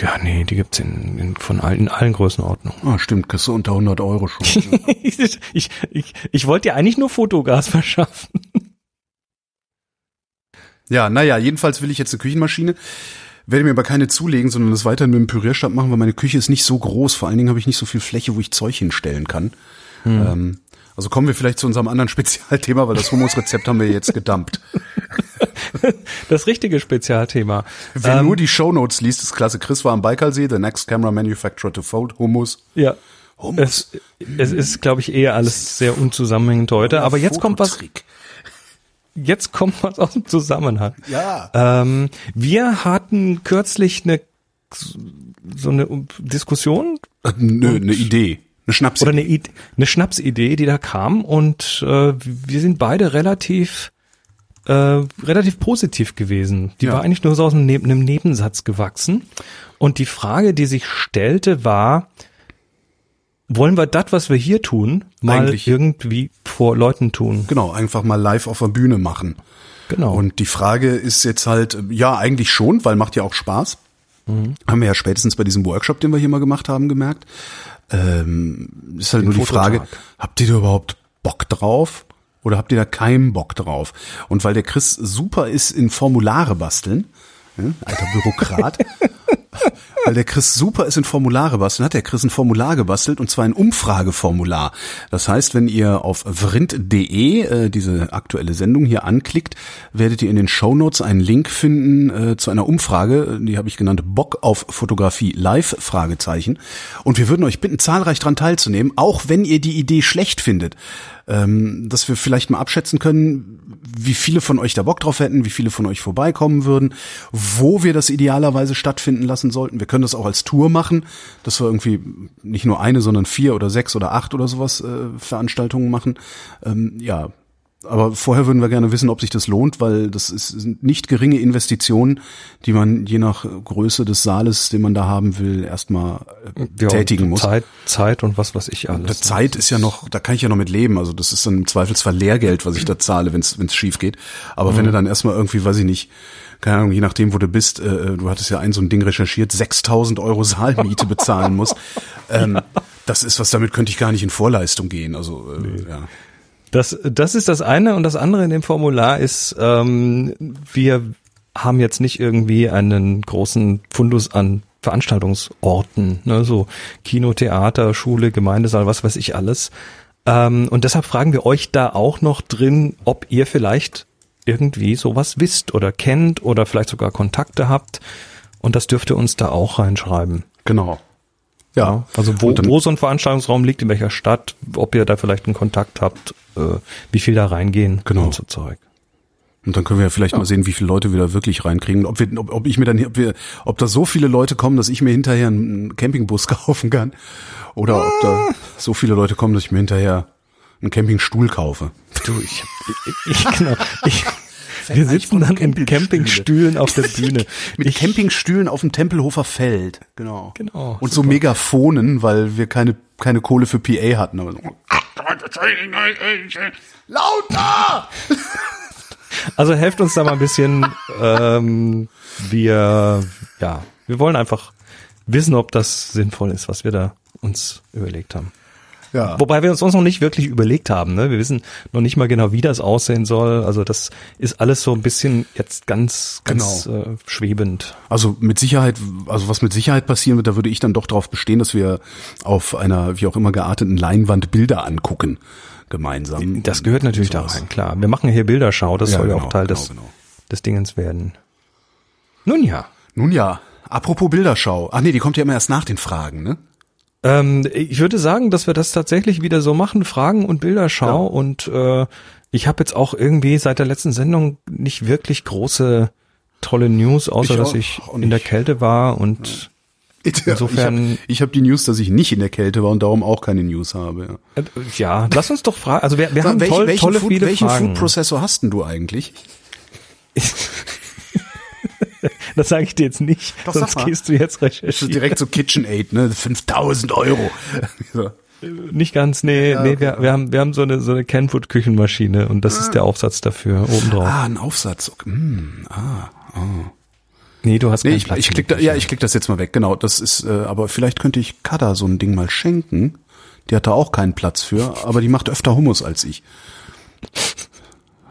Ja, nee, die gibt's in, in, von allen, in allen Größenordnungen. Ah, stimmt, kriegst du unter 100 Euro schon. ich, ich, ich, ich wollte dir eigentlich nur Fotogas verschaffen. ja, naja, jedenfalls will ich jetzt eine Küchenmaschine. Werde mir aber keine zulegen, sondern das weiterhin mit dem Pürierstab machen, weil meine Küche ist nicht so groß. Vor allen Dingen habe ich nicht so viel Fläche, wo ich Zeug hinstellen kann. Ähm, also kommen wir vielleicht zu unserem anderen Spezialthema, weil das Hummusrezept haben wir jetzt gedumpt. Das richtige Spezialthema. Wer Ähm, nur die Shownotes liest, ist klasse. Chris war am Baikalsee, the next camera manufacturer to fold Hummus. Ja. Hummus. Es, es ist, glaube ich, eher alles sehr unzusammenhängend heute. Aber jetzt kommt was, jetzt kommt was aus dem Zusammenhang. Ja. Ähm, wir hatten kürzlich eine so eine Diskussion Äh, Nö, eine Idee. Eine Schnapsidee. oder eine, Id- eine Schnapsidee, die da kam und äh, wir sind beide relativ äh, relativ positiv gewesen. Die Ja. war eigentlich nur so aus einem, Neb einem Nebensatz gewachsen. Und die Frage, die sich stellte, war, wollen wir das, was wir hier tun, mal Eigentlich. irgendwie vor Leuten tun? Genau, einfach mal live auf der Bühne machen. Genau. Und die Frage ist jetzt halt, ja, eigentlich schon, weil macht ja auch Spaß. Mhm. Haben wir ja spätestens bei diesem Workshop, den wir hier mal gemacht haben, gemerkt. Ähm, ist halt nur die. Frage, habt ihr da überhaupt Bock drauf? Oder habt ihr da keinen Bock drauf? Und weil der Chris super ist in Formulare basteln, ja, alter Bürokrat, weil der Chris super ist in Formulare basteln, hat der Chris ein Formular gebastelt und zwar ein Umfrageformular. Das heißt, wenn ihr auf vrind.de äh, diese aktuelle Sendung hier anklickt, werdet ihr in den Shownotes einen Link finden äh, zu einer Umfrage, die habe ich genannt Bock auf Fotografie live Fragezeichen und wir würden euch bitten zahlreich dran teilzunehmen, auch wenn ihr die Idee schlecht findet. Ähm, dass wir vielleicht mal abschätzen können, wie viele von euch da Bock drauf hätten, wie viele von euch vorbeikommen würden, wo wir das idealerweise stattfinden lassen sollten. Wir können das auch als Tour machen, dass wir irgendwie nicht nur eine, sondern vier oder sechs oder acht oder sowas äh, Veranstaltungen machen. Ähm, ja, aber vorher würden wir gerne wissen, ob sich das lohnt, weil das ist, sind nicht geringe Investitionen, die man je nach Größe des Saales, den man da haben will, erstmal äh, Ja, tätigen muss. Zeit, Zeit und was weiß ich alles. Der Zeit ist ja noch, da kann ich ja noch mit leben. Also das ist dann im Zweifelsfall Lehrgeld, was ich da zahle, wenn es schief geht. Aber wenn du dann erstmal irgendwie, weiß ich nicht, keine Ahnung, je nachdem, wo du bist, äh, du hattest ja ein so ein Ding recherchiert, 6000 Euro Saalmiete bezahlen musst. Ähm, Das ist was, damit könnte ich gar nicht in Vorleistung gehen. Also äh, ja. Das, das ist das eine und das andere in dem Formular ist, ähm, wir haben jetzt nicht irgendwie einen großen Fundus an Veranstaltungsorten, ne, so Kino, Theater, Schule, Gemeindesaal, was weiß ich alles. Ähm, und deshalb fragen wir euch da auch noch drin, ob ihr vielleicht irgendwie sowas wisst oder kennt oder vielleicht sogar Kontakte habt. Und das dürft ihr uns da auch reinschreiben. Genau. Ja. Also wo, dann- wo so ein Veranstaltungsraum liegt, in welcher Stadt, ob ihr da vielleicht einen Kontakt habt, äh, wie viel da reingehen Genau. und so Zeug. Und dann können wir ja vielleicht mal sehen, wie viele Leute wir da wirklich reinkriegen. Ob wir, ob, ob ich mir dann, ob wir, ob da so viele Leute kommen, dass ich mir hinterher einen Campingbus kaufen kann. Oder ob da so viele Leute kommen, dass ich mir hinterher einen Campingstuhl kaufe. Du, ich, ich, ich genau, ich, wir sitzen dann in Campingstühlen auf der Bühne. Mit ich, Campingstühlen auf dem Tempelhofer Feld. Genau. Genau, Und so Megaphonen, weil wir keine, keine Kohle für PA hatten. Lauter! also helft uns da mal ein bisschen. Ähm, wir, ja, wir wollen einfach wissen, ob das sinnvoll ist, was wir da uns überlegt haben. Ja. Wobei wir uns uns noch nicht wirklich überlegt haben. Ne? Wir wissen noch nicht mal genau, wie das aussehen soll. Also das ist alles so ein bisschen jetzt ganz, ganz Genau. äh, schwebend. Also mit Sicherheit, also was mit Sicherheit passieren wird, da würde ich dann doch darauf bestehen, dass wir auf einer wie auch immer gearteten Leinwand Bilder angucken gemeinsam. Das gehört natürlich da rein, klar. Wir machen hier Bilderschau, das Ja, soll ja genau, auch Teil genau, des, genau. des Dingens werden. Nun ja. Nun ja, apropos Bilderschau. Ach nee, die kommt ja immer erst nach den Fragen, ne? Ähm, ich würde sagen, dass wir das tatsächlich wieder so machen, Fragen und Bilderschau. Ja. Und äh, ich habe jetzt auch irgendwie seit der letzten Sendung nicht wirklich große tolle News, außer Ich dass ich in der. Kälte war und Insofern. Ich habe hab die News, dass ich nicht in der Kälte war und darum auch keine News habe. Ja, äh, ja lass uns doch fragen. Also wir, wir haben welche, toll, welchen tolle Food, viele welchen Fragen. Food-Prozessor hast denn du eigentlich? Das sage ich dir jetzt nicht, Doch, sonst gehst du jetzt Das ist recherchieren. direkt so KitchenAid, ne? 5000 Euro. So. Nicht ganz, nee, nee, wir, wir haben, wir haben so eine, so eine Kenwood-Küchenmaschine und das ist der Aufsatz dafür, obendrauf. Ah, ein Aufsatz. Okay. Hm, ah, Nee, du hast Nee, keinen ich, Platz ich klick da, ja, ich klick das jetzt mal weg. Genau, das ist, äh, aber vielleicht könnte ich Kada so ein Ding mal schenken. Die hat da auch keinen Platz für, aber die macht öfter Hummus als ich.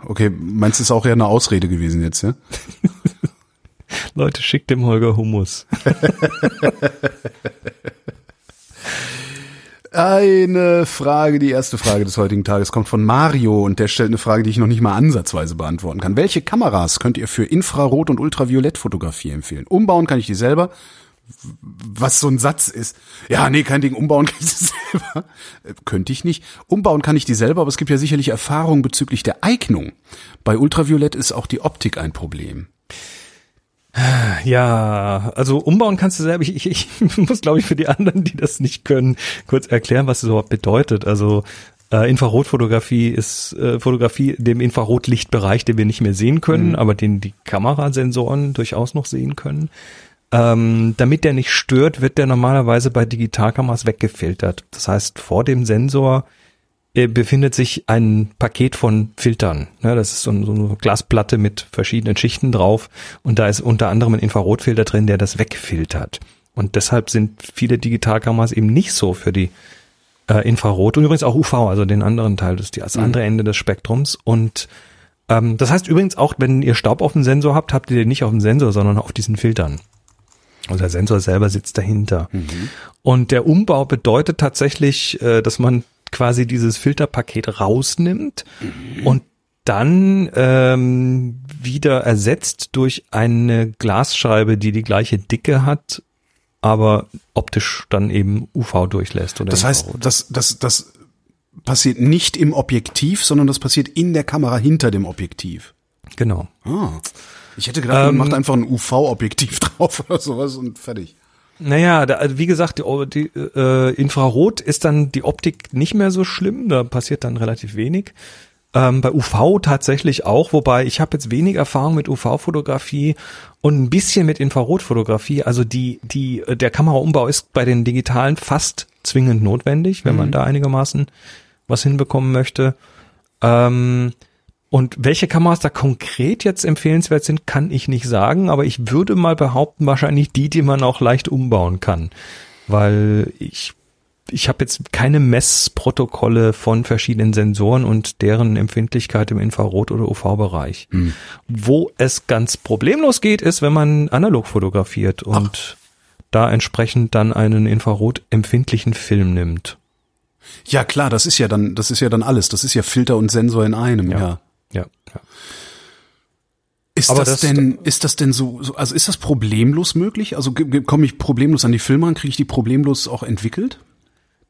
Okay, meinst du, ist auch eher eine Ausrede gewesen jetzt, ja? Leute, schickt dem Holger Hummus. Eine Frage, die erste Frage des heutigen Tages kommt von Mario und der stellt eine Frage, die ich noch nicht mal ansatzweise beantworten kann. Welche Kameras könnt ihr für Infrarot- und Ultraviolettfotografie empfehlen? Umbauen kann ich die selber. Was so ein Satz ist. Ja, nee, kein Ding. Umbauen kann ich die selber. Äh, Könnte ich nicht. Umbauen kann ich die selber, aber es gibt ja sicherlich Erfahrungen bezüglich der Eignung. Bei Ultraviolett ist auch die Optik ein Problem. Ja, also umbauen kannst du selber. Ich, ich, ich muss, glaube ich, für die anderen, die das nicht können, kurz erklären, was das überhaupt bedeutet. Also äh, Infrarotfotografie ist äh, Fotografie dem Infrarotlichtbereich, den wir nicht mehr sehen können, aber den die Kamerasensoren durchaus noch sehen können. Ähm, damit der nicht stört, wird der normalerweise bei Digitalkameras weggefiltert. Das heißt, vor dem Sensor befindet sich ein Paket von Filtern. Ja, das ist so, ein- so eine Glasplatte mit verschiedenen Schichten drauf und da ist unter anderem ein Infrarotfilter drin, der das wegfiltert. Und deshalb sind viele Digitalkameras eben nicht so für die äh, Infrarot und übrigens auch UV, also den anderen Teil, das, das andere Ende des Spektrums. Und ähm, das heißt übrigens auch, wenn ihr Staub auf dem Sensor habt, habt ihr den nicht auf dem Sensor, sondern auf diesen Filtern. Also der Sensor selber sitzt dahinter. Und der Umbau bedeutet tatsächlich, äh, dass man quasi dieses Filterpaket rausnimmt und dann ähm, wieder ersetzt durch eine Glasscheibe, die die gleiche Dicke hat, aber optisch dann eben UV durchlässt. Oder Das heißt, das, das, das passiert nicht im Objektiv, sondern das passiert in der Kamera hinter dem Objektiv. genau. Ah. Ich hätte gedacht, man Ähm, macht einfach ein UV-Objektiv drauf oder sowas und fertig. Naja, da, also wie gesagt, die, die, äh, Infrarot ist dann die Optik nicht mehr so schlimm, da passiert dann relativ wenig. Ähm, bei UV tatsächlich auch, wobei ich habe jetzt wenig Erfahrung mit UV-Fotografie und ein bisschen mit Infrarotfotografie. Also die, die, äh, der Kameraumbau ist bei den digitalen fast zwingend notwendig, wenn man da einigermaßen was hinbekommen möchte. Ähm, und welche Kameras da konkret jetzt empfehlenswert sind, kann ich nicht sagen, aber ich würde mal behaupten, wahrscheinlich die, die man auch leicht umbauen kann. Weil ich, ich habe jetzt keine Messprotokolle von verschiedenen Sensoren und deren Empfindlichkeit im Infrarot- oder UV-Bereich. Wo es ganz problemlos geht, ist, wenn man analog fotografiert und da entsprechend dann einen infrarotempfindlichen Film nimmt. Ja, klar, das ist ja dann, das ist ja dann alles. Das ist ja Filter und Sensor in einem, ja. Ja, ja. Ist Aber das, das- denn, ist das denn so, so, also ist das problemlos möglich? Also komme ich problemlos an die Filme ran? Kriege ich die problemlos auch entwickelt?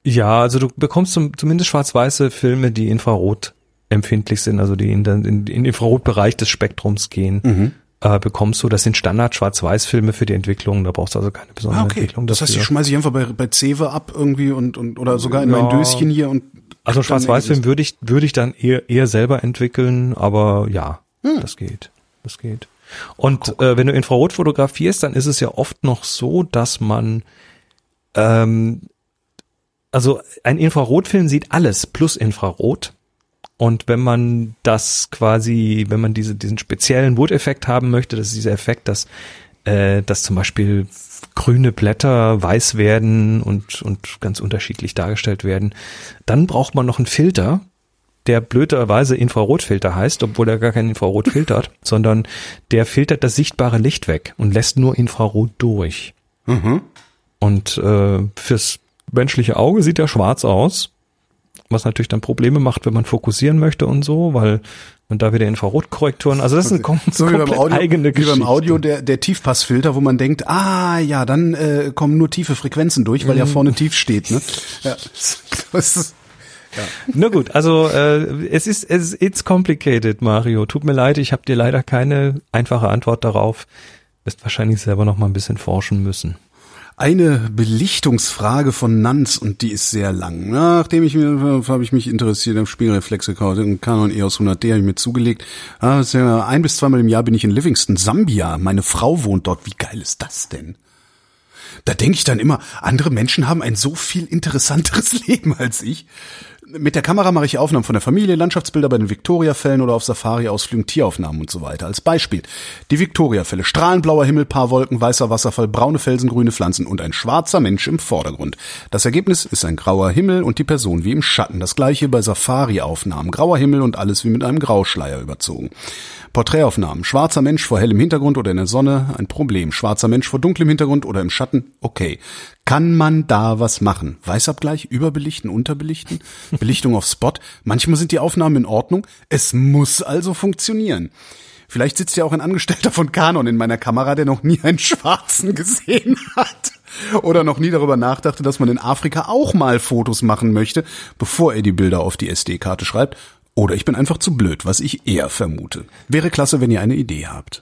Ja, also du bekommst zum, zumindest schwarz-weiße Filme, die Infrarot empfindlich sind, also die in den, in Infrarotbereich des Spektrums gehen, Mhm. äh, bekommst du. Das sind Standard Schwarz-Weiß-Filme für die Entwicklung. Da brauchst du also keine besondere Ah, okay. Entwicklung Das heißt, dafür. ich schmeiße ich einfach bei, bei Cewe ab irgendwie und, und oder sogar in Ja. mein Döschen hier und also Schwarz-Weiß-Film würde ich würde ich dann eher eher selber entwickeln, aber ja, Hm. das geht, das geht. Und äh, wenn du Infrarot fotografierst, dann ist es ja oft noch so, dass man ähm, also ein Infrarotfilm sieht alles plus Infrarot. Und wenn man das quasi, wenn man diese, diesen speziellen Wood-Effekt haben möchte, das ist dieser Effekt, dass, äh, dass zum Beispiel grüne Blätter weiß werden und, und ganz unterschiedlich dargestellt werden, dann braucht man noch einen Filter, der blöderweise Infrarotfilter heißt, obwohl er gar kein Infrarot filtert, sondern der filtert das sichtbare Licht weg und lässt nur Infrarot durch. Mhm. Und äh, fürs menschliche Auge sieht er schwarz aus, was natürlich dann Probleme macht, wenn man fokussieren möchte und so, weil man da wieder Infrarotkorrekturen, also das ist eine So wie beim komplett Audio, eigene wie Geschichte. beim Audio der, der Tiefpassfilter, wo man denkt, ah ja, dann äh, kommen nur tiefe Frequenzen durch, weil ja Mhm. vorne tief steht. Ne? Ja. Das ist, Na gut, also äh, es ist es it's complicated, Mario. Tut mir leid, ich habe dir leider keine einfache Antwort darauf. Wirst wahrscheinlich selber noch mal ein bisschen forschen müssen. Eine Belichtungsfrage von Nanz und die ist sehr lang. Nachdem ich mir, habe ich mich interessiert am Spiegelreflexe Canon EOS 100D habe ich mir zugelegt. Ein bis zweimal im Jahr bin ich in Livingston, Sambia. Meine Frau wohnt dort. Wie geil ist das denn? Da denke ich dann immer, andere Menschen haben ein so viel interessanteres Leben als ich. Mit der Kamera mache ich Aufnahmen von der Familie, Landschaftsbilder bei den Victoria-Fällen oder auf Safari-Ausflügen, Tieraufnahmen und so weiter. Als Beispiel. Die Victoria-Fälle. Strahlenblauer Himmel, paar Wolken, weißer Wasserfall, braune Felsen, grüne Pflanzen und ein schwarzer Mensch im Vordergrund. Das Ergebnis ist ein grauer Himmel und die Person wie im Schatten. Das gleiche bei Safari-Aufnahmen. Grauer Himmel und alles wie mit einem Grauschleier überzogen. Porträtaufnahmen. Schwarzer Mensch vor hellem Hintergrund oder in der Sonne, ein Problem. Schwarzer Mensch vor dunklem Hintergrund oder im Schatten, okay. Kann man da was machen? Weißabgleich, überbelichten, unterbelichten, Belichtung auf Spot. Manchmal sind die Aufnahmen in Ordnung. Es muss also funktionieren. Vielleicht sitzt ja auch ein Angestellter von Canon in meiner Kamera, der noch nie einen Schwarzen gesehen hat. Oder noch nie darüber nachdachte, dass man in Afrika auch mal Fotos machen möchte, bevor er die Bilder auf die SD-Karte schreibt oder ich bin einfach zu blöd, was ich eher vermute. Wäre klasse, wenn ihr eine Idee habt.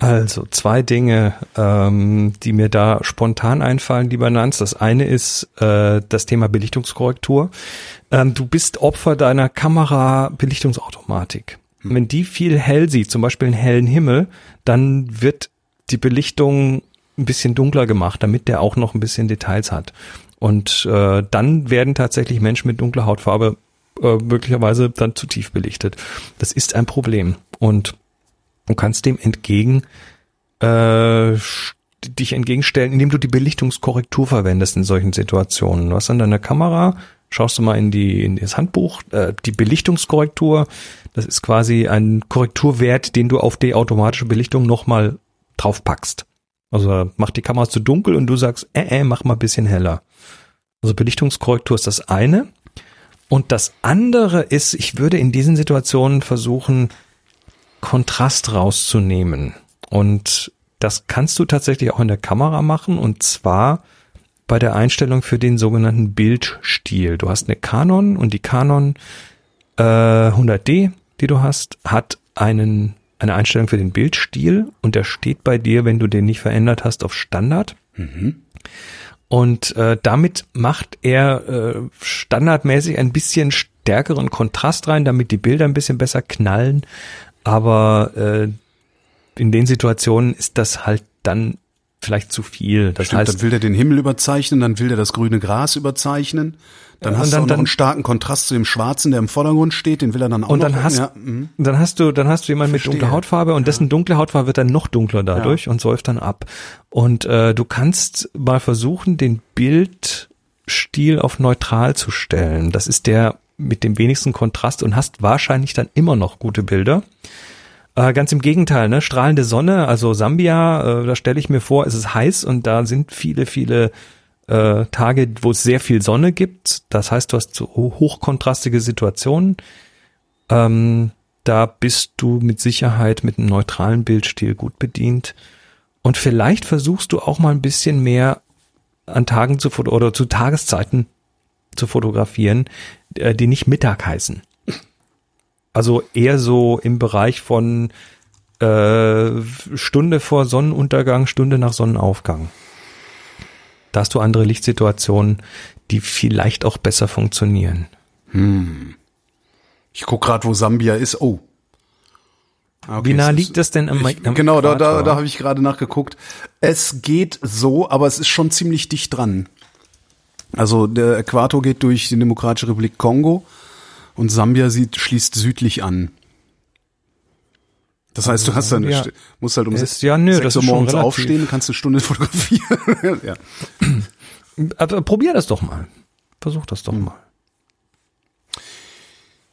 Also zwei Dinge, ähm, die mir da spontan einfallen, lieber Nanz. Das eine ist äh, das Thema Belichtungskorrektur. Ähm, du bist Opfer deiner Kamera-Belichtungsautomatik. Hm. Wenn die viel hell sieht, zum Beispiel einen hellen Himmel, dann wird die Belichtung ein bisschen dunkler gemacht, damit der auch noch ein bisschen Details hat. Und äh, dann werden tatsächlich Menschen mit dunkler Hautfarbe äh, möglicherweise dann zu tief belichtet. Das ist ein Problem. Und du kannst dem entgegen äh, dich entgegenstellen, indem du die Belichtungskorrektur verwendest in solchen Situationen. Du hast an deiner Kamera, schaust du mal in die in das Handbuch, äh, die Belichtungskorrektur, das ist quasi ein Korrekturwert, den du auf die automatische Belichtung nochmal draufpackst. Also macht die Kamera zu dunkel und du sagst, äh, äh, mach mal bisschen heller. Also Belichtungskorrektur ist das eine. Und das andere ist, ich würde in diesen Situationen versuchen, Kontrast rauszunehmen. Und das kannst du tatsächlich auch in der Kamera machen und zwar bei der Einstellung für den sogenannten Bildstil. Du hast eine Canon und die Canon äh, 100D, die du hast, hat einen, eine Einstellung für den Bildstil und der steht bei dir, wenn du den nicht verändert hast, auf Standard. Mhm. Und äh, damit macht er äh, standardmäßig ein bisschen stärkeren Kontrast rein, damit die Bilder ein bisschen besser knallen. Aber äh, in den Situationen ist das halt dann vielleicht zu viel. Das Stimmt, heißt, dann will der den Himmel überzeichnen, dann will der das grüne Gras überzeichnen. Dann hast dann, du auch noch einen starken Kontrast zu dem Schwarzen, der im Vordergrund steht, den will er dann auch und dann noch. Hast, ja, mhm. dann hast du, dann hast du jemanden mit dunkler Hautfarbe und ja. dessen dunkle Hautfarbe wird dann noch dunkler dadurch ja. und säuft dann ab. Und äh, du kannst mal versuchen, den Bildstil auf neutral zu stellen. Das ist der mit dem wenigsten Kontrast und hast wahrscheinlich dann immer noch gute Bilder. Äh, ganz im Gegenteil, ne? Strahlende Sonne, also Sambia, äh, da stelle ich mir vor, es ist heiß und da sind viele, viele äh, Tage, wo es sehr viel Sonne gibt. Das heißt, du hast so hochkontrastige Situationen. Ähm, da bist du mit Sicherheit mit einem neutralen Bildstil gut bedient. Und vielleicht versuchst du auch mal ein bisschen mehr an Tagen zu oder zu Tageszeiten zu fotografieren, äh, die nicht Mittag heißen. Also eher so im Bereich von äh, Stunde vor Sonnenuntergang, Stunde nach Sonnenaufgang. Da hast du andere Lichtsituationen, die vielleicht auch besser funktionieren. Hm. Ich guck gerade, wo Sambia ist. Oh. Okay, Wie nah liegt das denn am, ich, am Genau, Äquator? da, da, da habe ich gerade nachgeguckt. Es geht so, aber es ist schon ziemlich dicht dran. Also der Äquator geht durch die Demokratische Republik Kongo und Sambia sieht, schließt südlich an. Das heißt, du hast dann, ja, musst halt um ist, ja, nö, sechs Uhr morgens aufstehen, kannst eine Stunde fotografieren. ja. Aber probier das doch mal. Versuch das doch hm. mal.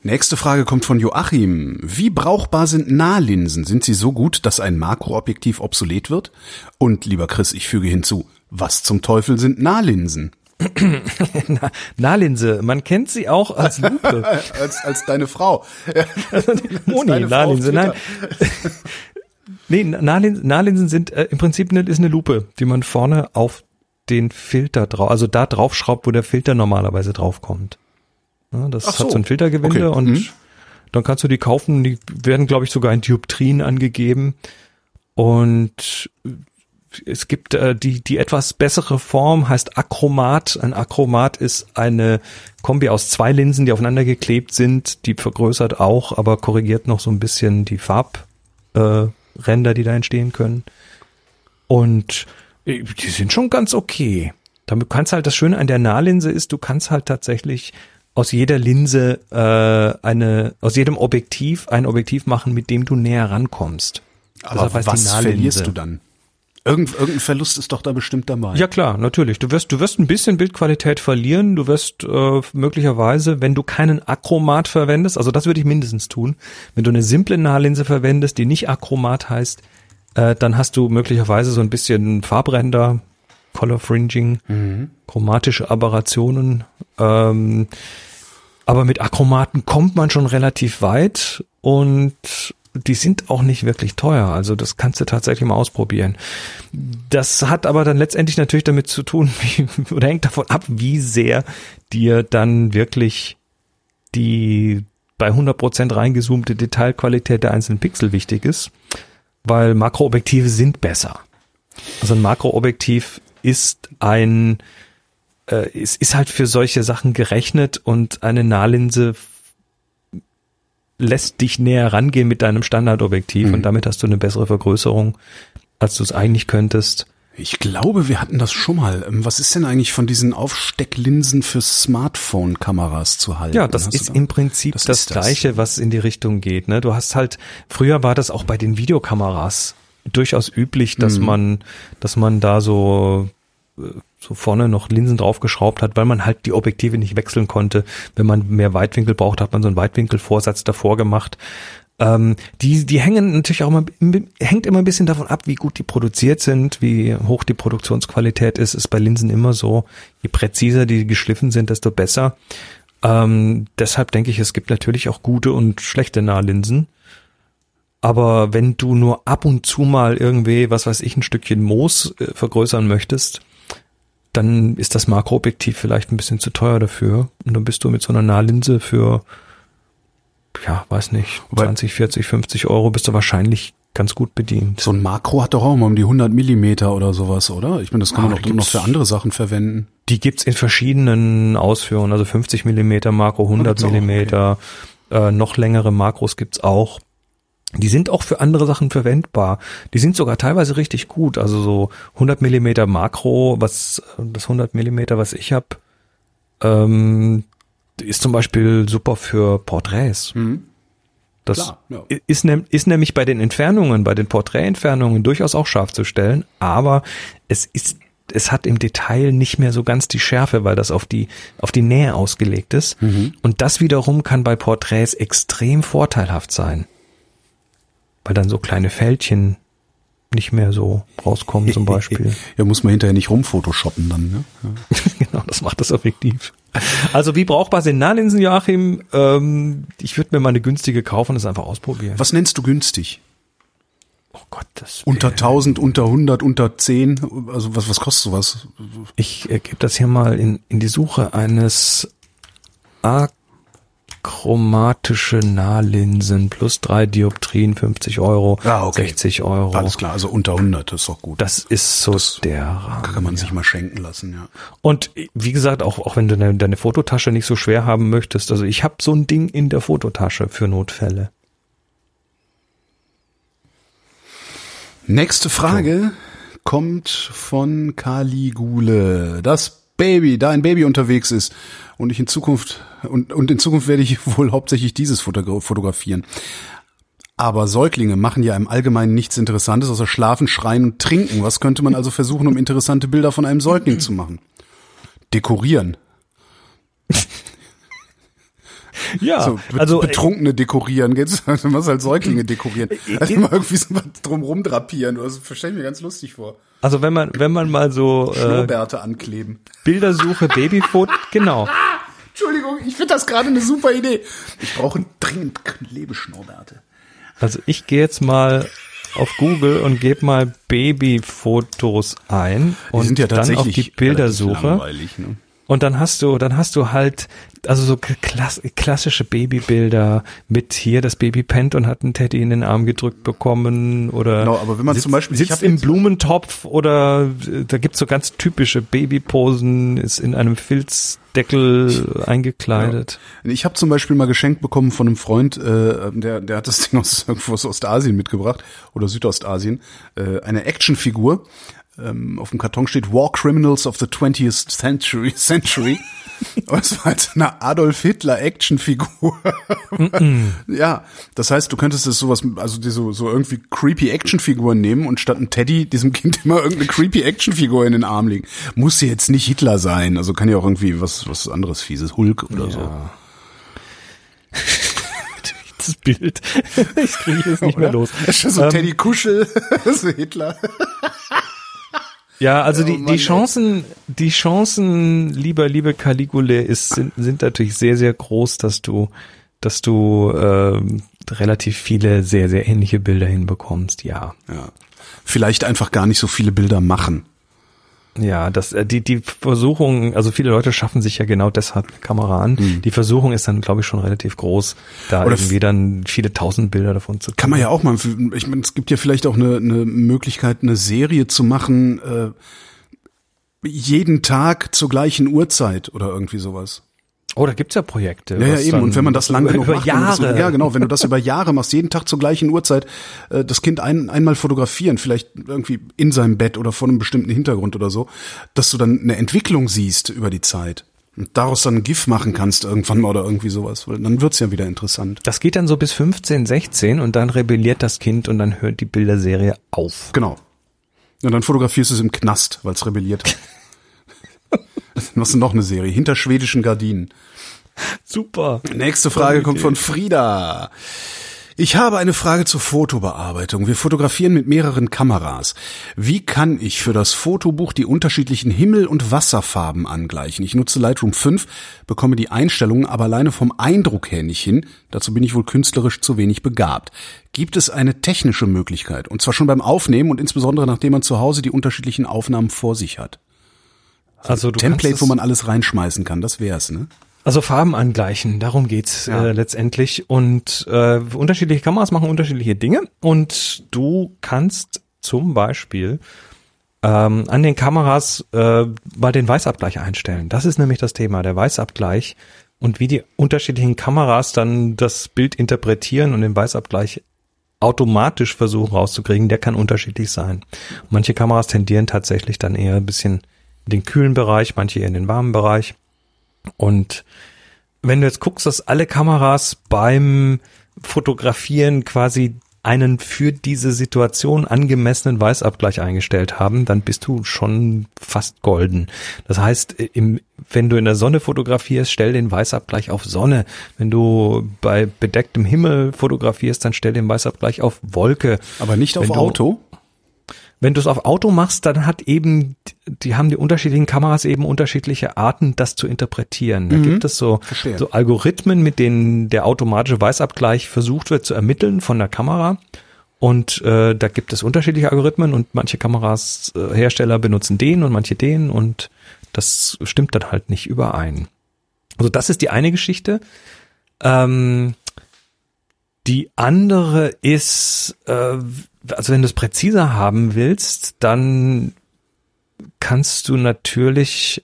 Nächste Frage kommt von Joachim. Wie brauchbar sind Nahlinsen? Sind sie so gut, dass ein Makroobjektiv obsolet wird? Und lieber Chris, ich füge hinzu, was zum Teufel sind Nahlinsen? Nahlinse, man kennt sie auch als Lupe. als, als deine Frau. Moni, Nahlinse, nein. nee, Nahlinsen, Nahlinsen sind äh, im Prinzip eine, ist eine Lupe, die man vorne auf den Filter drauf, also da drauf schraubt, wo der Filter normalerweise draufkommt. Ja, das so. hat so ein Filtergewinde okay. und mhm. dann kannst du die kaufen. Die werden, glaube ich, sogar in Dioptrien angegeben. Und es gibt äh, die, die etwas bessere Form, heißt Achromat. Ein Achromat ist eine Kombi aus zwei Linsen, die aufeinander geklebt sind. Die vergrößert auch, aber korrigiert noch so ein bisschen die Farbränder, äh, die da entstehen können. Und äh, die sind schon ganz okay. Damit kannst halt das Schöne an der Nahlinse ist, du kannst halt tatsächlich aus jeder Linse äh, eine, aus jedem Objektiv ein Objektiv machen, mit dem du näher rankommst. Aber was verlierst du dann? Irgend, irgendein Verlust ist doch da bestimmt dabei. Ja klar, natürlich. Du wirst, du wirst ein bisschen Bildqualität verlieren. Du wirst äh, möglicherweise, wenn du keinen Akromat verwendest, also das würde ich mindestens tun, wenn du eine simple Nahlinse verwendest, die nicht Akromat heißt, äh, dann hast du möglicherweise so ein bisschen Farbränder, Color Fringing, mhm. chromatische Aberrationen. Ähm, aber mit Akromaten kommt man schon relativ weit und die sind auch nicht wirklich teuer. Also das kannst du tatsächlich mal ausprobieren. Das hat aber dann letztendlich natürlich damit zu tun, wie, oder hängt davon ab, wie sehr dir dann wirklich die bei 100% reingezoomte Detailqualität der einzelnen Pixel wichtig ist, weil Makroobjektive sind besser. Also ein Makroobjektiv ist ein, äh, es ist halt für solche Sachen gerechnet und eine Nahlinse lässt dich näher rangehen mit deinem Standardobjektiv mhm. und damit hast du eine bessere Vergrößerung, als du es eigentlich könntest. Ich glaube, wir hatten das schon mal. Ähm, was ist denn eigentlich von diesen Aufstecklinsen für Smartphone-Kameras zu halten? Ja, das hast ist da? im Prinzip das, das Gleiche, was in die Richtung geht. Ne? Du hast halt, früher war das auch bei den Videokameras durchaus üblich, dass mhm. man, dass man da so äh, so vorne noch Linsen draufgeschraubt hat, weil man halt die Objektive nicht wechseln konnte. Wenn man mehr Weitwinkel braucht, hat man so einen Weitwinkelvorsatz davor gemacht. Ähm, die, die hängen natürlich auch immer, hängt immer ein bisschen davon ab, wie gut die produziert sind, wie hoch die Produktionsqualität ist, ist bei Linsen immer so. Je präziser die geschliffen sind, desto besser. Ähm, deshalb denke ich, es gibt natürlich auch gute und schlechte Nahlinsen. Aber wenn du nur ab und zu mal irgendwie, was weiß ich, ein Stückchen Moos äh, vergrößern möchtest, dann ist das Makroobjektiv vielleicht ein bisschen zu teuer dafür. Und dann bist du mit so einer Nahlinse für, ja, weiß nicht, 20, 40, 50 Euro bist du wahrscheinlich ganz gut bedient. So ein Makro hat doch auch mal um die 100 Millimeter oder sowas, oder? Ich meine, das kann ah, man doch noch für andere Sachen verwenden. Die gibt's in verschiedenen Ausführungen, also 50 Millimeter Makro, 100 Millimeter, okay. äh, noch längere Makros gibt's auch. Die sind auch für andere Sachen verwendbar. Die sind sogar teilweise richtig gut. Also so 100 Millimeter Makro, was das 100 Millimeter, was ich habe, ähm, ist zum Beispiel super für Porträts. Mhm. Das Klar, ja. ist, ist nämlich bei den Entfernungen, bei den Porträtentfernungen durchaus auch scharf zu stellen, aber es ist es hat im Detail nicht mehr so ganz die Schärfe, weil das auf die, auf die Nähe ausgelegt ist. Mhm. Und das wiederum kann bei Porträts extrem vorteilhaft sein weil dann so kleine Fältchen nicht mehr so rauskommen zum Beispiel. Ja, muss man hinterher nicht rumphotoshoppen dann, ne? Ja. genau, das macht das effektiv. Also wie brauchbar sind Nahlinsen, Joachim? Ähm, ich würde mir mal eine günstige kaufen und das einfach ausprobieren. Was nennst du günstig? Oh Gott, das unter 1000, unter 100, unter 10, also was was kostet sowas? Ich äh, gebe das hier mal in in die Suche eines A chromatische Nahlinsen plus drei Dioptrien 50 Euro, ah, okay. 60 Euro. Alles klar, also unter 100, das ist doch gut. Das ist so das der Rahmen. Kann man ja. sich mal schenken lassen, ja. Und wie gesagt, auch, auch wenn du deine, deine Fototasche nicht so schwer haben möchtest, also ich habe so ein Ding in der Fototasche für Notfälle. Nächste Frage so. kommt von Caligule. Das Baby, da ein Baby unterwegs ist und ich in Zukunft und, und in Zukunft werde ich wohl hauptsächlich dieses fotografieren. Aber Säuglinge machen ja im Allgemeinen nichts Interessantes außer schlafen, schreien und trinken. Was könnte man also versuchen, um interessante Bilder von einem Säugling zu machen? Dekorieren. Ja, so, also Betrunkene dekorieren, geht's? Du musst halt Säuglinge dekorieren. Also mal irgendwie so was drumrum drapieren. Das verstelle ich mir ganz lustig vor. Also wenn man wenn man mal so äh, Schnurrbärte ankleben. Bildersuche, Babyfoto, genau. Entschuldigung, ich finde das gerade eine super Idee. Ich brauche dringend Klebeschnurrbärte. Also ich gehe jetzt mal auf Google und gebe mal Babyfotos ein und ja dann auf die Bildersuche. Ne? Und dann hast du, dann hast du halt, also so klass klassische Babybilder mit hier das Baby pennt und hat einen Teddy in den Arm gedrückt bekommen oder Genau, aber wenn man sitzt, zum Beispiel- ich sitzt hab im Blumentopf oder äh, da gibt's so ganz typische Babyposen, ist in einem Filzdeckel eingekleidet. Ich habe zum Beispiel mal geschenkt bekommen von einem Freund, äh, der, der hat das Ding aus irgendwo aus Ostasien mitgebracht oder Südostasien, äh, eine Actionfigur. Ähm, auf dem Karton steht War Criminals of the 20th Century. Century. Und es war halt eine Adolf Hitler Actionfigur. ja, das heißt, du könntest es sowas, also die so, so irgendwie creepy Actionfiguren nehmen und statt ein Teddy diesem Kind immer irgendeine creepy Actionfigur in den Arm legen. Muss ja jetzt nicht Hitler sein, also kann ja auch irgendwie was, was anderes fieses, Hulk oder so. Das Bild. Ich kriege es nicht mehr los. Das ist so Ähm, Teddy Kuschel, so Hitler. Ja, also die, Oh die. Chancen, die Chancen, lieber, liebe Caligule, ist, sind, sind natürlich sehr, sehr groß, dass du, dass du ähm, relativ viele sehr, sehr ähnliche Bilder hinbekommst. Ja, Ja. Vielleicht einfach gar nicht so viele Bilder machen. Ja, das, äh, die, die Versuchung, also viele Leute schaffen sich ja genau deshalb eine Kamera an. Die Versuchung ist dann, glaube ich, schon relativ groß, da. Oder irgendwie dann viele tausend Bilder davon zu Kann man ja auch mal, ich meine, es gibt ja vielleicht auch eine, eine Möglichkeit, eine Serie zu machen, äh, jeden Tag zur gleichen Uhrzeit oder irgendwie sowas. Oh, da gibt's ja Projekte. Ja, ja, eben. Und wenn man das lang über, genug über macht, du das, Jahre. ja genau, wenn du das über Jahre machst, jeden Tag zur gleichen Uhrzeit, äh, das Kind ein, einmal fotografieren, vielleicht irgendwie in seinem Bett oder vor einem bestimmten Hintergrund oder so, dass du dann eine Entwicklung siehst über die Zeit und daraus dann ein GIF machen kannst irgendwann mal oder irgendwie sowas, weil dann wird's ja wieder interessant. Das geht dann so bis 15, 16 und dann rebelliert das Kind und dann hört die Bilderserie auf. Genau. Und dann fotografierst du es im Knast, weil es rebelliert. machst du noch eine Serie, hinter schwedischen Gardinen. Super. Nächste Frage kommt von Frieda. Ich habe eine Frage zur Fotobearbeitung. Wir fotografieren mit mehreren Kameras. Wie kann ich für das Fotobuch die unterschiedlichen Himmel- und Wasserfarben angleichen? Ich nutze Lightroom 5, bekomme die Einstellungen aber alleine vom Eindruck her nicht hin. Dazu bin ich wohl künstlerisch zu wenig begabt. Gibt es eine technische Möglichkeit? Und zwar schon beim Aufnehmen und insbesondere nachdem man zu Hause die unterschiedlichen Aufnahmen vor sich hat. Also du Template, wo man alles reinschmeißen kann, das wär's, ne? Also Farben angleichen, darum geht's Ja. äh, letztendlich. Und äh, unterschiedliche Kameras machen unterschiedliche Dinge. Und du kannst zum Beispiel ähm, an den Kameras äh, mal den Weißabgleich einstellen. Das ist nämlich das Thema, der Weißabgleich und wie die unterschiedlichen Kameras dann das Bild interpretieren und den Weißabgleich automatisch versuchen rauszukriegen, der kann unterschiedlich sein. Manche Kameras tendieren tatsächlich dann eher ein bisschen den kühlen Bereich, manche eher in den warmen Bereich. Und wenn du jetzt guckst, dass alle Kameras beim Fotografieren quasi einen für diese Situation angemessenen Weißabgleich eingestellt haben, dann bist du schon fast golden. Das heißt, im, wenn du in der Sonne fotografierst, stell den Weißabgleich auf Sonne. Wenn du bei bedecktem Himmel fotografierst, dann stell den Weißabgleich auf Wolke. Aber nicht auf Wenn Auto? Wenn du es auf Auto machst, dann hat eben, die haben die unterschiedlichen Kameras eben unterschiedliche Arten, das zu interpretieren. Da gibt es so, Verstehe. so Algorithmen, mit denen der automatische Weißabgleich versucht wird zu ermitteln von der Kamera. Und äh, da gibt es unterschiedliche Algorithmen und manche Kameras, äh, Hersteller benutzen den und manche den und das stimmt dann halt nicht überein. Also das ist die eine Geschichte. Ähm, die andere ist, äh, also wenn du es präziser haben willst, dann kannst du natürlich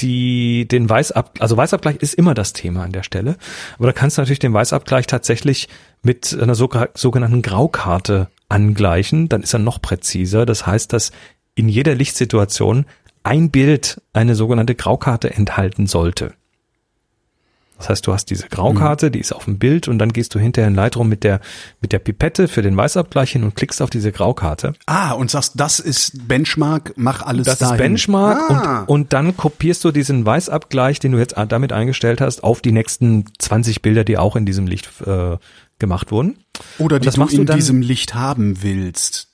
die, den Weißab, also Weißabgleich ist immer das Thema an der Stelle, aber da kannst du natürlich den Weißabgleich tatsächlich mit einer sogenannten Graukarte angleichen, dann ist er noch präziser. Das heißt, dass in jeder Lichtsituation ein Bild eine sogenannte Graukarte enthalten sollte. Das heißt, du hast diese Graukarte, die ist auf dem Bild und dann gehst du hinterher in Lightroom mit der, mit der Pipette für den Weißabgleich hin und klickst auf diese Graukarte. Ah, und sagst, das ist Benchmark, mach alles Das dahin. ist Benchmark Ah. und, und dann kopierst du diesen Weißabgleich, den du jetzt damit eingestellt hast, auf die nächsten 20 Bilder, die auch in diesem Licht äh, gemacht wurden. Oder die das du machst du in dann- diesem Licht haben willst.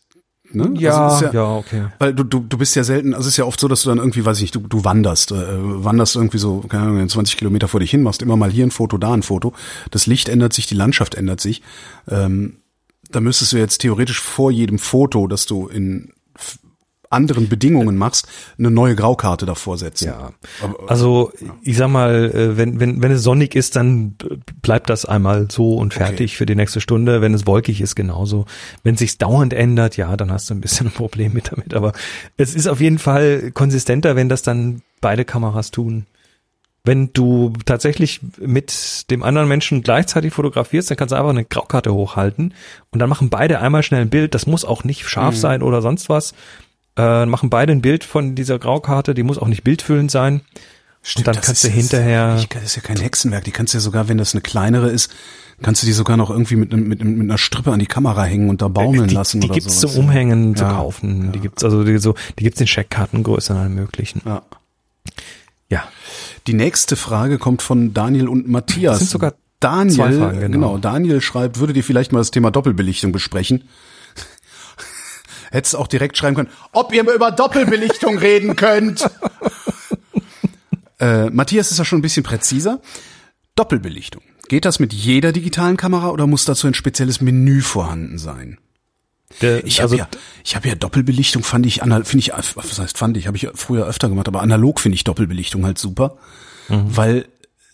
Ne? Ja, Also ist ja, okay. Weil du, du, du bist ja selten, also es ist ja oft so, dass du dann irgendwie, weiß ich nicht, du, du wanderst, äh, wanderst irgendwie so, keine Ahnung, 20 Kilometer vor dich hin, machst immer mal hier ein Foto, da ein Foto. Das Licht ändert sich, die Landschaft ändert sich. Ähm, da müsstest du jetzt theoretisch vor jedem Foto, das du in anderen Bedingungen machst, eine neue Graukarte davor setzen. Ja. Also ich sag mal, äh, wenn, wenn, wenn es sonnig ist, dann bleibt das einmal so und fertig Okay. für die nächste Stunde. Wenn es wolkig ist, genauso. Wenn es sich dauernd ändert, ja, dann hast du ein bisschen ein Problem mit damit. Aber es ist auf jeden Fall konsistenter, wenn das dann beide Kameras tun. Wenn du tatsächlich mit dem anderen Menschen gleichzeitig fotografierst, dann kannst du einfach eine Graukarte hochhalten und dann machen beide einmal schnell ein Bild. Das muss auch nicht scharf sein oder sonst was. Äh, machen beide ein Bild von dieser Graukarte, die muss auch nicht bildfüllend sein. und dann das kannst du ja- hinterher. Ich, das ist ja kein Hexenwerk. Die kannst du ja sogar, wenn das eine kleinere ist, kannst du die sogar noch irgendwie mit, mit, mit einer Strippe an die Kamera hängen und da baumeln die, lassen die oder gibt's sowas. zum Umhängen zu Ja. kaufen. Die gibt's also die, so, die gibt's in Scheckkartengrößen allen möglichen. Ja. Ja. Die nächste Frage kommt von Daniel und Matthias. Das sind sogar Daniel, zwei Fragen, genau. genau. Daniel schreibt, würdet ihr vielleicht mal das Thema Doppelbelichtung besprechen? Hättest auch direkt schreiben können, ob ihr mal über Doppelbelichtung reden könnt. äh, Matthias ist ja schon ein bisschen präziser. Doppelbelichtung. Geht das mit jeder digitalen Kamera oder muss dazu ein spezielles Menü vorhanden sein? Der, Ich also, habe ja, ich habe ja Doppelbelichtung fand ich finde ich was heißt fand ich habe ich früher öfter gemacht, aber analog finde ich Doppelbelichtung halt super, weil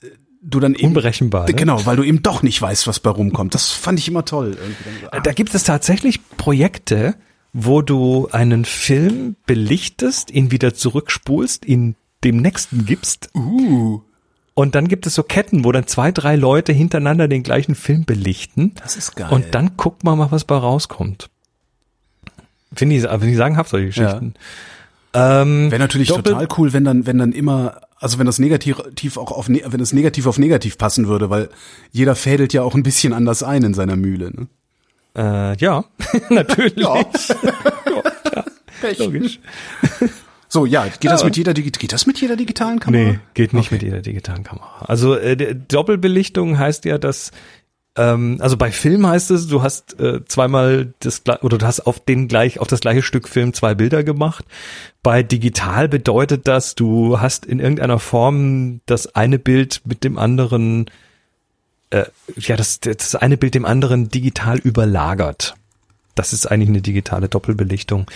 äh, du dann eben Unberechenbar, ne? Genau, weil du eben doch nicht weißt, was bei rumkommt. Das fand ich immer toll. Irgendwie so, ah, Da gibt es tatsächlich Projekte, wo du einen Film belichtest, ihn wieder zurückspulst, ihn dem nächsten gibst. uh, Und dann gibt es so Ketten, wo dann zwei, drei Leute hintereinander den gleichen Film belichten. das ist geil. Und dann guckt man mal, was bei rauskommt. Finde ich, finde ich sagenhaft, solche Geschichten. Ähm, wäre natürlich Doppel- total cool, wenn dann wenn dann immer also wenn das negativ auch auf ne- wenn das negativ auf negativ passen würde, weil jeder fädelt ja auch ein bisschen anders ein in seiner Mühle, ne? Äh, ja, natürlich. Ja. Ja, logisch. So, ja, geht das mit jeder Digi geht das mit jeder digitalen Kamera? Nee, geht nicht mit jeder digitalen Kamera. Also äh, Doppelbelichtung heißt ja, dass ähm, also bei Film heißt es, du hast äh, zweimal das oder du hast auf den gleich auf das gleiche Stück Film zwei Bilder gemacht. Bei digital bedeutet das, du hast in irgendeiner Form das eine Bild mit dem anderen äh, ja, das, das eine Bild dem anderen digital überlagert. Das ist eigentlich eine digitale Doppelbelichtung.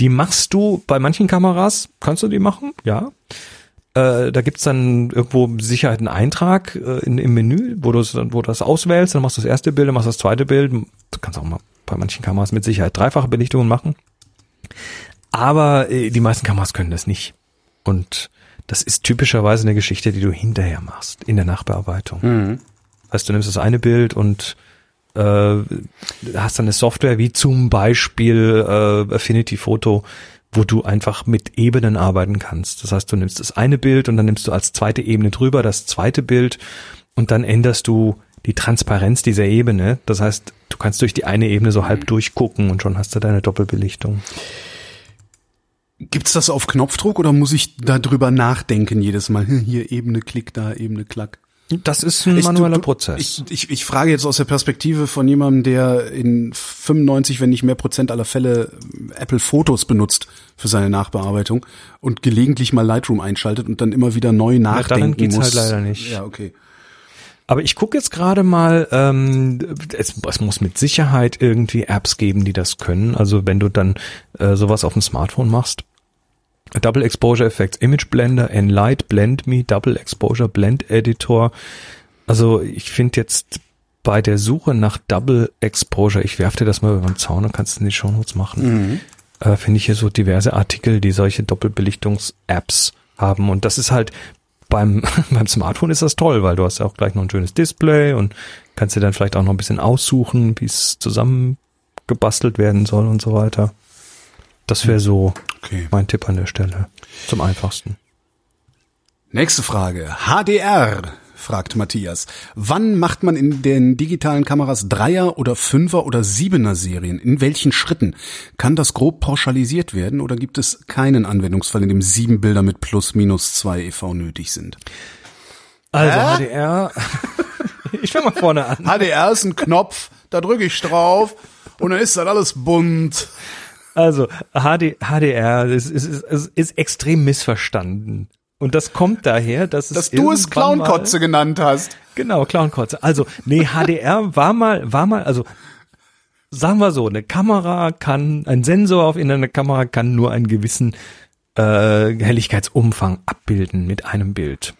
Die machst du bei manchen Kameras, kannst du die machen, ja. Äh, da gibt's dann irgendwo Sicherheit einen Eintrag äh, in, im Menü, wo du wo das auswählst, dann machst du das erste Bild, dann machst du das zweite Bild. Du kannst auch mal bei manchen Kameras mit Sicherheit dreifache Belichtungen machen. Aber äh, die meisten Kameras können das nicht. Und das ist typischerweise eine Geschichte, die du hinterher machst, in der Nachbearbeitung. Mhm. Heißt, du nimmst das eine Bild und äh, hast dann eine Software wie zum Beispiel äh, Affinity Photo, wo du einfach mit Ebenen arbeiten kannst. Das heißt, du nimmst das eine Bild und dann nimmst du als zweite Ebene drüber das zweite Bild und dann änderst du die Transparenz dieser Ebene. Das heißt, du kannst durch die eine Ebene so halb durchgucken und schon hast du deine Doppelbelichtung. Gibt's das auf Knopfdruck oder muss ich da drüber nachdenken jedes Mal? Hier Ebene, Klick, da Ebene, Klack. Das ist ein Ich- manueller du- Prozess. Ich, ich, ich frage jetzt aus der Perspektive von jemandem, der in 95, wenn nicht mehr Prozent aller Fälle Apple Fotos benutzt für seine Nachbearbeitung und gelegentlich mal Lightroom einschaltet und dann immer wieder neu nachdenken geht's muss. halt leider nicht. Ja, okay. Aber ich gucke jetzt gerade mal, ähm, es, es muss mit Sicherheit irgendwie Apps geben, die das können. Also wenn du dann äh, sowas auf dem Smartphone machst. Double Exposure Effects, Image Blender, Enlight, Blend Me, Double Exposure, Blend Editor. Also ich finde jetzt bei der Suche nach Double Exposure, ich werf dir das mal über den Zaun und kannst es in die Shownotes machen, äh, finde ich hier so diverse Artikel, die solche Doppelbelichtungs-Apps haben. Und das ist halt beim, beim Smartphone ist das toll, weil du hast ja auch gleich noch ein schönes Display und kannst dir dann vielleicht auch noch ein bisschen aussuchen, wie es zusammengebastelt werden soll und so weiter. Das wäre so Okay. mein Tipp an der Stelle. Zum einfachsten. Nächste Frage. HDR, fragt Matthias. Wann macht man in den digitalen Kameras Dreier- oder Fünfer- oder Siebener Serien? In welchen Schritten? Kann das grob pauschalisiert werden oder gibt es keinen Anwendungsfall, in dem sieben Bilder mit plus minus zwei EV nötig sind? Also HDR. ich fange mal vorne an. HDR ist ein Knopf, da drücke ich drauf und dann ist das alles bunt. Also HD, HDR ist, ist, ist, ist extrem missverstanden. Und das kommt daher, dass es Dass du es irgendwann mal- Clownkotze genannt hast. Genau, Clownkotze. Also, nee, HDR war mal, war mal, also sagen wir so, eine Kamera kann, ein Sensor auf in einer Kamera kann nur einen gewissen äh, Helligkeitsumfang abbilden mit einem Bild.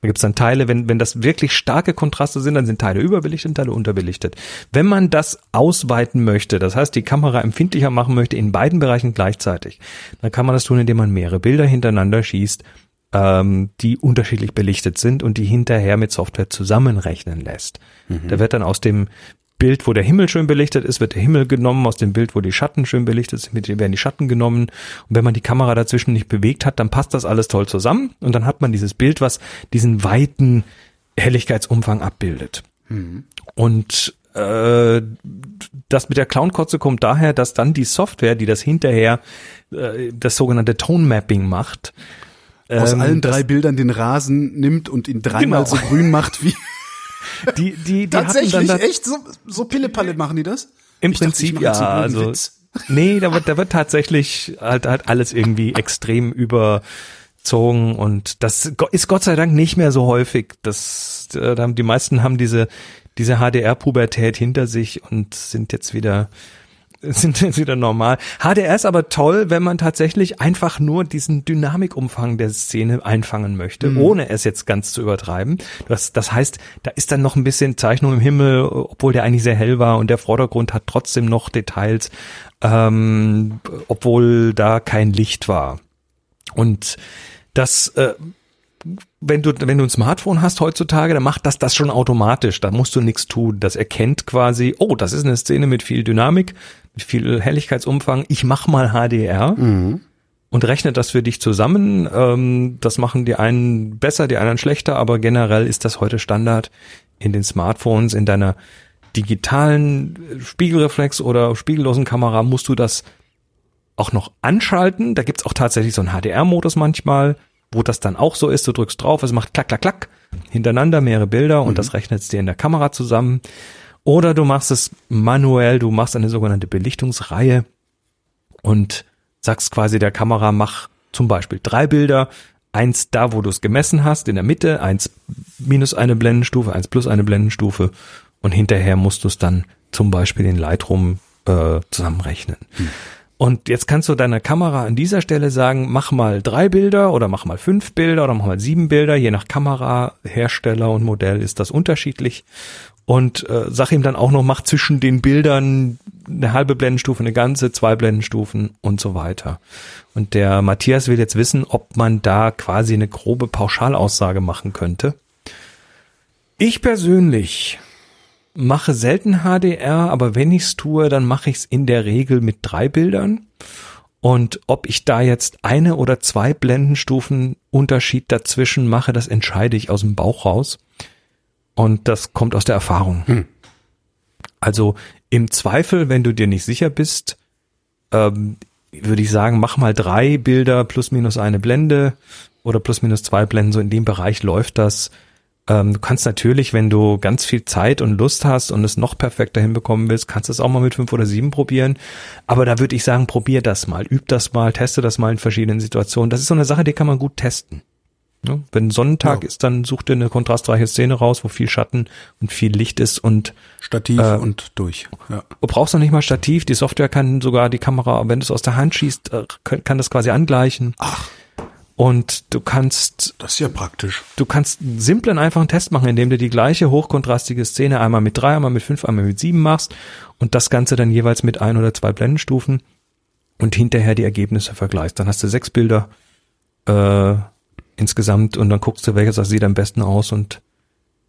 Da gibt's dann Teile, wenn, wenn das wirklich starke Kontraste sind, dann sind Teile überbelichtet und Teile unterbelichtet. Wenn man das ausweiten möchte, das heißt die Kamera empfindlicher machen möchte in beiden Bereichen gleichzeitig, dann kann man das tun, indem man mehrere Bilder hintereinander schießt, ähm, die unterschiedlich belichtet sind und die hinterher mit Software zusammenrechnen lässt. Mhm. Da wird dann aus dem Bild, wo der Himmel schön belichtet ist, wird der Himmel genommen, aus dem Bild, wo die Schatten schön belichtet sind, werden die Schatten genommen. Und wenn man die Kamera dazwischen nicht bewegt hat, dann passt das alles toll zusammen und dann hat man dieses Bild, was diesen weiten Helligkeitsumfang abbildet. Mhm. Und äh, das mit der Clownkotze kommt daher, dass dann die Software, die das hinterher äh, das sogenannte Tone Mapping macht, aus ähm, allen drei Bildern den Rasen nimmt und ihn dreimal genau. so grün macht wie die, die, die Tatsächlich, hatten dann echt so, so Pillepalle machen die das? Im ich Prinzip dachte, ja, also. Nee, da wird, da wird tatsächlich halt, halt alles irgendwie extrem überzogen und das ist Gott sei Dank nicht mehr so häufig. Das, äh, da haben die meisten haben diese, diese HDR-Pubertät hinter sich und sind jetzt wieder sind jetzt wieder normal. HDR ist aber toll, wenn man tatsächlich einfach nur diesen Dynamikumfang der Szene einfangen möchte, mhm. ohne es jetzt ganz zu übertreiben. Das, das heißt, da ist dann noch ein bisschen Zeichnung im Himmel, obwohl der eigentlich sehr hell war und der Vordergrund hat trotzdem noch Details, ähm, obwohl da kein Licht war. Und das äh, wenn du, wenn du ein Smartphone hast heutzutage, dann macht das das schon automatisch. Da musst du nichts tun. Das erkennt quasi, oh, das ist eine Szene mit viel Dynamik, mit viel Helligkeitsumfang. Ich mach mal HDR. Mhm. Und rechnet das für dich zusammen. Ähm, das machen die einen besser, die anderen schlechter, aber generell ist das heute Standard in den Smartphones, in deiner digitalen Spiegelreflex oder spiegellosen Kamera musst du das auch noch anschalten. Da gibt's auch tatsächlich so einen HDR-Modus manchmal wo das dann auch so ist, du drückst drauf, es macht klack, klack, klack, hintereinander mehrere Bilder und mhm. das rechnet es dir in der Kamera zusammen. Oder du machst es manuell, du machst eine sogenannte Belichtungsreihe und sagst quasi der Kamera, mach zum Beispiel drei Bilder, eins da, wo du es gemessen hast, in der Mitte, eins minus eine Blendenstufe, eins plus eine Blendenstufe und hinterher musst du es dann zum Beispiel in Lightroom äh, zusammenrechnen. Mhm. Und jetzt kannst du deiner Kamera an dieser Stelle sagen, mach mal drei Bilder oder mach mal fünf Bilder oder mach mal sieben Bilder. Je nach Kamera, Hersteller und Modell ist das unterschiedlich. Und äh, sag ihm dann auch noch, mach zwischen den Bildern eine halbe Blendenstufe, eine ganze, zwei Blendenstufen und so weiter. Und der Matthias will jetzt wissen, ob man da quasi eine grobe Pauschalaussage machen könnte. Ich persönlich mache selten HDR, aber wenn ich's tue, dann mache ich's in der Regel mit drei Bildern. Und ob ich da jetzt eine oder zwei Blendenstufen Unterschied dazwischen mache, das entscheide ich aus dem Bauch raus. Und das kommt aus der Erfahrung. Hm. Also im Zweifel, wenn du dir nicht sicher bist, ähm, würde ich sagen, mach mal drei Bilder plus minus eine Blende oder plus minus zwei Blenden. So in dem Bereich läuft das. Ähm, du kannst natürlich, wenn du ganz viel Zeit und Lust hast und es noch perfekter hinbekommen willst, kannst du es auch mal mit fünf oder sieben probieren. Aber da würde ich sagen, probier das mal, üb das mal, teste das mal in verschiedenen Situationen. Das ist so eine Sache, die kann man gut testen. Ja, wenn Sonnentag ja. ist, dann such dir eine kontrastreiche Szene raus, wo viel Schatten und viel Licht ist und Stativ äh, und durch. Ja. Du brauchst noch nicht mal Stativ. Die Software kann sogar die Kamera, wenn du es aus der Hand schießt, äh, kann, kann das quasi angleichen. Ach. Und du kannst. Das ist ja praktisch. Du kannst einen simplen, einfachen Test machen, indem du die gleiche hochkontrastige Szene einmal mit drei, einmal mit fünf, einmal mit sieben machst und das Ganze dann jeweils mit ein oder zwei Blendenstufen und hinterher die Ergebnisse vergleichst. Dann hast du sechs Bilder äh, insgesamt und dann guckst du, welches das sieht am besten aus und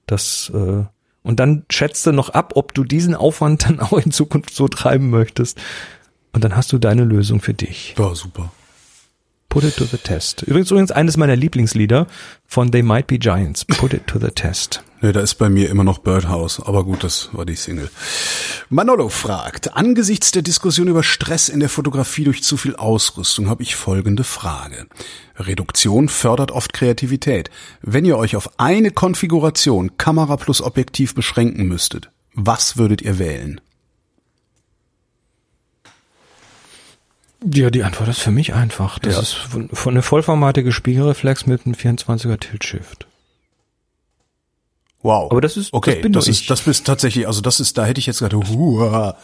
das äh, und dann schätzt du noch ab, ob du diesen Aufwand dann auch in Zukunft so treiben möchtest. Und dann hast du deine Lösung für dich. Ja, super. Put it to the test. Übrigens, übrigens eines meiner Lieblingslieder von They Might Be Giants. Put it to the test. Nee, da ist bei mir immer noch Birdhouse. Aber gut, das war die Single. Manolo fragt, angesichts der Diskussion über Stress in der Fotografie durch zu viel Ausrüstung habe ich folgende Frage. Reduktion fördert oft Kreativität. Wenn ihr euch auf eine Konfiguration Kamera plus Objektiv beschränken müsstet, was würdet ihr wählen? Ja, die Antwort ist für mich einfach. Das ja. ist von, von eine vollformatige Spiegelreflex mit einem 24er Tilt Shift. Wow. Aber das ist- okay. das bin das ist ich. das bist tatsächlich. Also das ist da hätte ich jetzt gerade. Hua.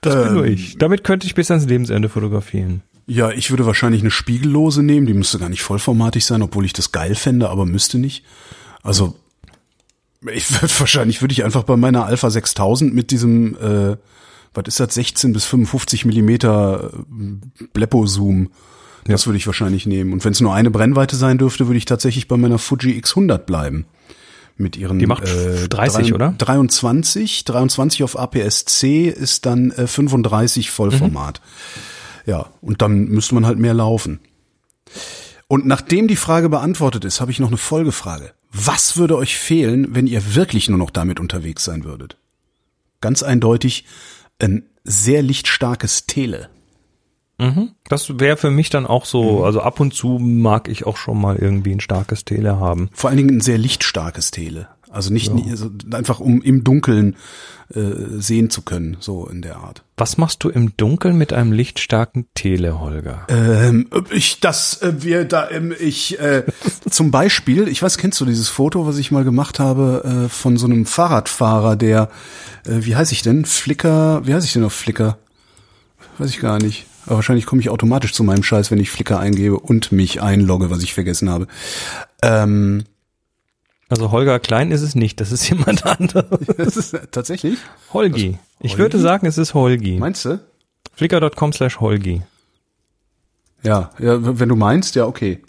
Das bin nur Ähm, ich. Damit könnte ich bis ans Lebensende fotografieren. Ja, ich würde wahrscheinlich eine spiegellose nehmen. Die müsste gar nicht vollformatig sein, obwohl ich das geil fände, aber müsste nicht. Also ich würde wahrscheinlich würde ich einfach bei meiner Alpha 6000 mit diesem äh, was ist das 16 bis 55 Millimeter äh, Bleppo Zoom. Das würde ich wahrscheinlich nehmen. Und wenn es nur eine Brennweite sein dürfte, würde ich tatsächlich bei meiner Fuji X100 bleiben. Mit ihren Die macht 30, oder? 23, 23 auf APS-C ist dann äh, 35 Vollformat. Ja, und dann müsste man halt mehr laufen. Und nachdem die Frage beantwortet ist, habe ich noch eine Folgefrage. Was würde euch fehlen, wenn ihr wirklich nur noch damit unterwegs sein würdet? Ganz eindeutig ein sehr lichtstarkes Tele. Das wäre für mich dann auch so, Mhm. also ab und zu mag ich auch schon mal irgendwie ein starkes Tele haben. Vor allen Dingen ein sehr lichtstarkes Tele. Also nicht nie- also einfach um im Dunkeln äh, sehen zu können, so in der Art. Was machst du im Dunkeln mit einem lichtstarken Tele, Holger? Ähm, ich das äh, wir da ähm, ich äh, zum Beispiel, ich weiß, kennst du dieses Foto, was ich mal gemacht habe äh, von so einem Fahrradfahrer, der äh, wie heiße ich denn? Flickr, wie heiße ich denn auf Flickr? Weiß ich gar nicht. Aber wahrscheinlich komme ich automatisch zu meinem Scheiß, wenn ich Flickr eingebe und mich einlogge, was ich vergessen habe. Ähm, Also Holger Klein ist es nicht, das ist jemand anderes. das ist äh, tatsächlich. Holgi. Ich Holgi? würde sagen, es ist Holgi. Meinst du? Flickr.com slash Holgi. Ja, ja, wenn du meinst, ja, okay.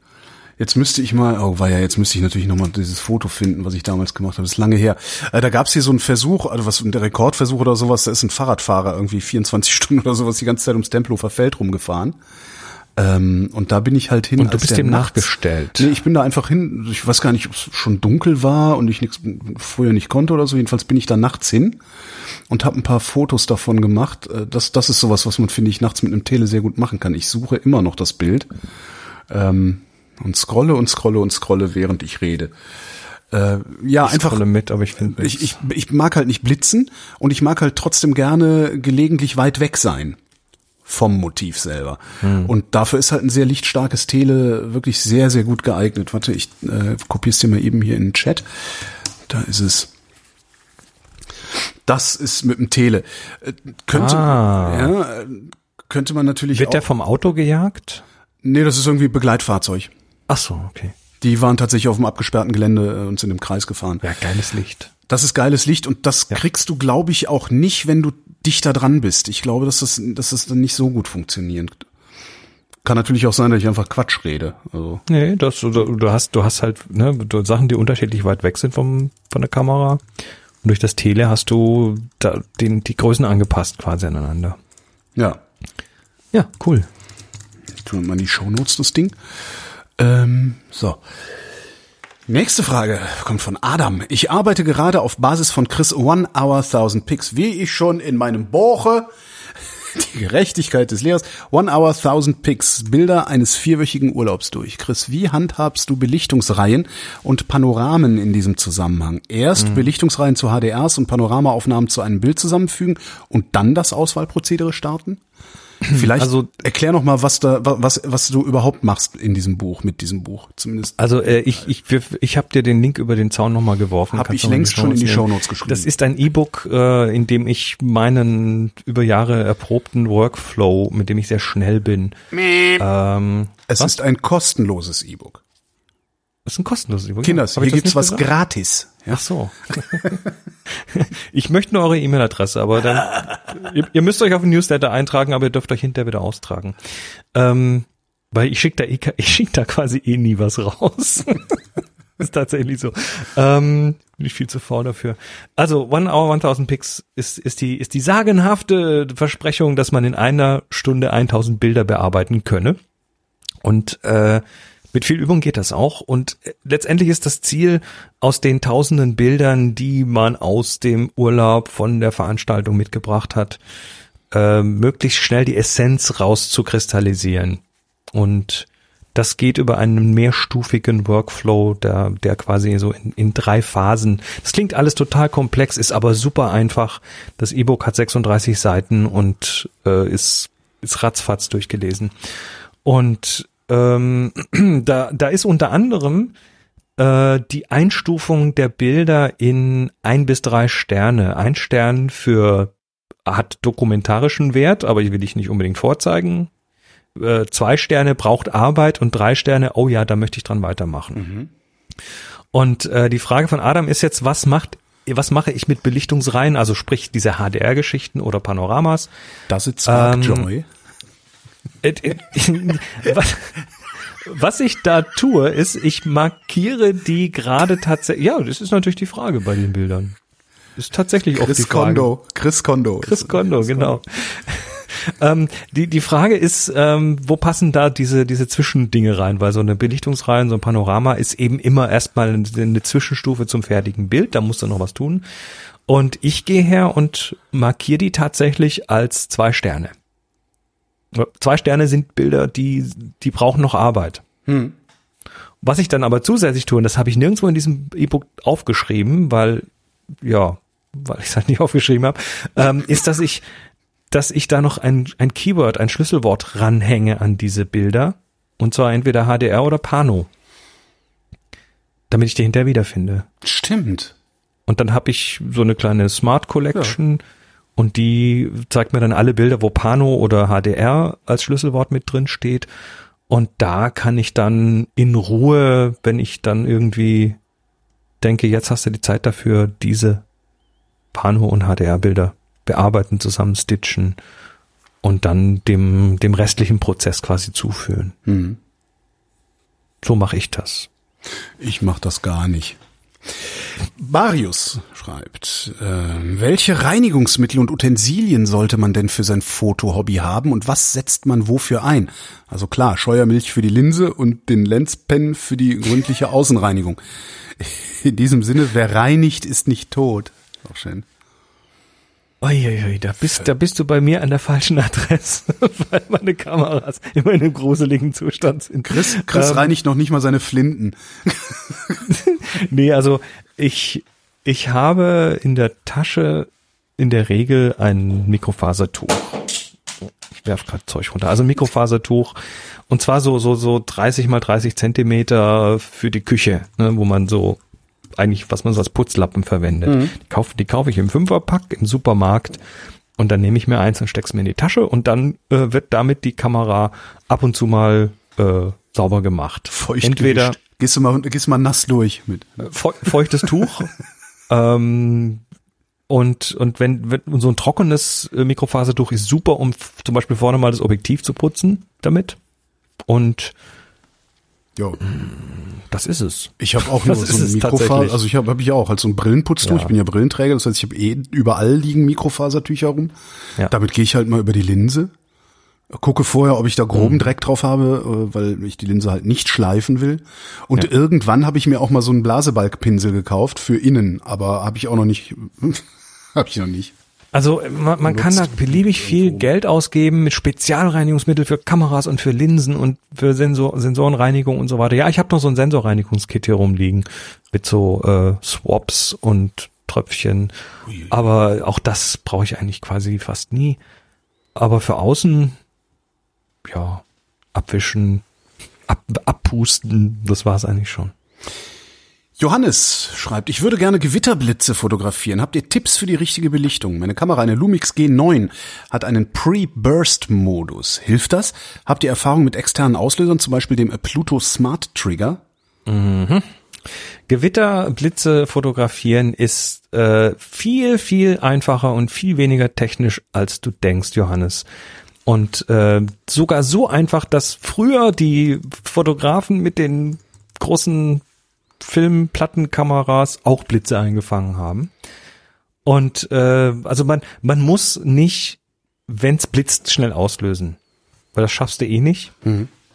Jetzt müsste ich mal, oh war ja, jetzt müsste ich natürlich nochmal dieses Foto finden, was ich damals gemacht habe. Das ist lange her. Äh, da gab es hier so einen Versuch, also was der Rekordversuch oder sowas, da ist ein Fahrradfahrer irgendwie 24 Stunden oder sowas die ganze Zeit ums Tempelhofer Feld rumgefahren. Ähm, und da bin ich halt hin. Und du bist dem nachgestellt. Nee, ich bin da einfach hin. Ich weiß gar nicht, ob es schon dunkel war und ich nichts früher nicht konnte oder so. Jedenfalls bin ich da nachts hin und habe ein paar Fotos davon gemacht. Äh, Das, das ist sowas, was man, finde ich, nachts mit einem Tele sehr gut machen kann. Ich suche immer noch das Bild ähm, und scrolle und scrolle und scrolle, während ich rede. Äh, ja, Ich einfach. mit, aber ich finde Ich, ich, ich mag halt nicht blitzen und ich mag halt trotzdem gerne gelegentlich weit weg sein vom Motiv selber. Und dafür ist halt ein sehr lichtstarkes Tele wirklich sehr, sehr gut geeignet. Warte, ich äh, kopier's dir mal eben hier in den Chat. Da ist es. Das ist mit dem Tele. Äh, Könnte, Ah. ja, äh, könnte man natürlich Wird auch. der vom Auto gejagt? nee, das ist irgendwie Begleitfahrzeug. Ach so, okay. Die waren tatsächlich auf dem abgesperrten Gelände äh, und sind im Kreis gefahren. Ja, geiles Licht. Das ist geiles Licht und das kriegst du, glaube ich, auch nicht, wenn du dichter dran bist. Ich glaube, dass das, dass das dann nicht so gut funktioniert. Kann natürlich auch sein, dass ich einfach Quatsch rede. Also, Nee, das, du, du hast, du hast halt ne, Sachen, die unterschiedlich weit weg sind vom, von der Kamera. Und durch das Tele hast du da, den, die Größen angepasst quasi aneinander. ja. Ja, cool. Ich tue mal in die Shownotes das Ding. Ähm, so. Nächste Frage kommt von Adam. Ich arbeite gerade auf Basis von Chris One Hour 1000 Picks. Wie ich schon in meinem Buche die Gerechtigkeit des Lehrers One Hour 1000 Picks Bilder eines vierwöchigen Urlaubs durch. Chris, wie handhabst du Belichtungsreihen und Panoramen in diesem Zusammenhang? Erst Belichtungsreihen zu HDRs und Panoramaaufnahmen zu einem Bild zusammenfügen und dann das Auswahlprozedere starten? Vielleicht Also- erklär noch mal, was da wa- was was du überhaupt machst in diesem Buch mit diesem Buch zumindest. Also äh, ich ich wir- ich habe dir den Link über den Zaun nochmal geworfen. Hab Kannst ich mal längst schon in die nehmen. Shownotes geschrieben. Das ist ein E-Book, äh, in dem ich meinen über Jahre erprobten Workflow, mit dem ich sehr schnell bin. Ähm, Es was? ist ein kostenloses E-Book. Das ist ein kostenloses E-Book. Kinders, hier gibt's was gesagt? gratis. Ja? Ach so. ich möchte nur eure E-Mail-Adresse, aber dann ihr, ihr müsst euch auf den Newsletter eintragen, aber ihr dürft euch hinterher wieder austragen. Ähm, weil ich schicke da eh, ich schick da quasi eh nie was raus. ist tatsächlich so. Ähm, bin ich viel zu faul dafür. Also One Hour 1000 Picks ist ist die ist die sagenhafte Versprechung, dass man in einer Stunde 1000 Bilder bearbeiten könne. Und äh, mit viel Übung geht das auch. Und äh, letztendlich ist das Ziel, aus den tausenden Bildern, die man aus dem Urlaub von der Veranstaltung mitgebracht hat, äh, möglichst schnell die Essenz rauszukristallisieren. Und das geht über einen mehrstufigen Workflow, der, der quasi so in, in drei Phasen. Das klingt alles total komplex, ist aber super einfach. Das E-Book hat 36 Seiten und äh, ist, ist ratzfatz durchgelesen. Und ähm, da, da ist unter anderem äh, die Einstufung der Bilder in ein bis drei Sterne. Ein Stern für hat dokumentarischen Wert, aber ich will ich nicht unbedingt vorzeigen. Äh, zwei Sterne braucht Arbeit und drei Sterne, oh ja, da möchte ich dran weitermachen. Mhm. Und äh, die Frage von Adam ist jetzt, was macht was mache ich mit Belichtungsreihen, also sprich diese HDR-Geschichten oder Panoramas? It spark Ähm, joy? Was, was ich da tue, ist, ich markiere die gerade tatsächlich. Ja, das ist natürlich die Frage bei den Bildern. Ist tatsächlich oft die Chris Frage. Kondo. Chris Kondo. Chris Kondo, genau. ähm, die, die Frage ist, ähm, wo passen da diese, diese Zwischendinge rein? Weil so eine Belichtungsreihe, so ein Panorama ist eben immer erstmal eine, eine Zwischenstufe zum fertigen Bild, da musst du noch was tun. Und ich gehe her und markiere die tatsächlich als zwei Sterne. Zwei Sterne sind Bilder, die, die brauchen noch Arbeit. Hm. Was ich dann aber zusätzlich tue, und das habe ich nirgendwo in diesem E-Book aufgeschrieben, weil, ja, weil ich es halt nicht aufgeschrieben habe, ähm, ist, dass ich, dass ich da noch ein, ein Keyword, ein Schlüsselwort ranhänge an diese Bilder. Und zwar entweder HDR oder Pano. Damit ich die hinterher wiederfinde. Stimmt. Und dann habe ich so eine kleine Smart Collection und die zeigt mir dann alle Bilder, wo Pano oder HDR als Schlüsselwort mit drin steht. Und da kann ich dann in Ruhe, wenn ich dann irgendwie denke, jetzt hast du die Zeit dafür, diese Pano und HDR Bilder bearbeiten, zusammenstitchen und dann dem, dem restlichen Prozess quasi zuführen. Hm. So mache ich das. Ich mach das gar nicht. Marius schreibt, äh, welche Reinigungsmittel und Utensilien sollte man denn für sein Fotohobby haben und was setzt man wofür ein? Also klar, Scheuermilch für die Linse und den Lenspen für die gründliche Außenreinigung. In diesem Sinne, wer reinigt, ist nicht tot. Auch schön. Uiuiui, da bist, da bist du bei mir an der falschen Adresse, weil meine Kameras immer in einem gruseligen Zustand sind. Chris, Chris Ähm, reinigt noch nicht mal seine Flinten. Nee, also ich, ich habe in der Tasche in der Regel ein Mikrofasertuch. Ich werf gerade Zeug runter. Also ein Mikrofasertuch. Und zwar so, so, so 30 mal 30 Zentimeter für die Küche, ne, wo man so eigentlich, was man so als Putzlappen verwendet. Die, kaufe, die kaufe ich im Fünferpack im Supermarkt. Und dann nehme ich mir eins und steck's mir in die Tasche und dann äh, wird damit die Kamera ab und zu mal äh, sauber gemacht. Feucht Entweder gewischt. Gehst du mal, gehst du mal nass durch mit. feu feuchtes Tuch. ähm, und, und wenn, wenn so ein trockenes äh, Mikrofasertuch ist super, um zum Beispiel vorne mal das Objektiv zu putzen damit. Und Ja. das ist es. Ich habe auch nur Das so ein Mikrofaser, also ich habe hab ich auch halt so ein Brillenputztuch. Ja. Ich bin ja Brillenträger, das heißt, ich habe eh überall liegen Mikrofasertücher rum. Ja. Damit gehe ich halt mal über die Linse. Gucke vorher, ob ich da Mhm. groben Dreck drauf habe, äh, weil ich die Linse halt nicht schleifen will. Und Ja. irgendwann habe ich mir auch mal so einen Blasebalgpinsel gekauft für innen, aber habe ich auch noch nicht, habe ich noch nicht. Also äh, man, man kann da beliebig viel Geld ausgeben mit Spezialreinigungsmittel für Kameras und für Linsen und für Sensor, Sensorenreinigung und so weiter. Ja, ich habe noch so ein Sensorreinigungskit hier rumliegen mit so äh, Swaps und Tröpfchen. Aber auch das brauche ich eigentlich quasi fast nie. Aber für außen, ja, abwischen, ab, abpusten, das war's eigentlich schon. Johannes schreibt, ich würde gerne Gewitterblitze fotografieren. Habt ihr Tipps für die richtige Belichtung? Meine Kamera, eine Lumix G9, hat einen Pre-Burst-Modus. Hilft das? Habt ihr Erfahrung mit externen Auslösern, zum Beispiel dem Pluto Smart Trigger? Gewitterblitze fotografieren ist äh, viel, viel einfacher und viel weniger technisch, als du denkst, Johannes. Und äh, sogar so einfach, dass früher die Fotografen mit den großen Filmplattenkameras auch Blitze eingefangen haben. Und äh, also man, man muss nicht, wenn's blitzt, schnell auslösen. Weil das schaffst du eh nicht.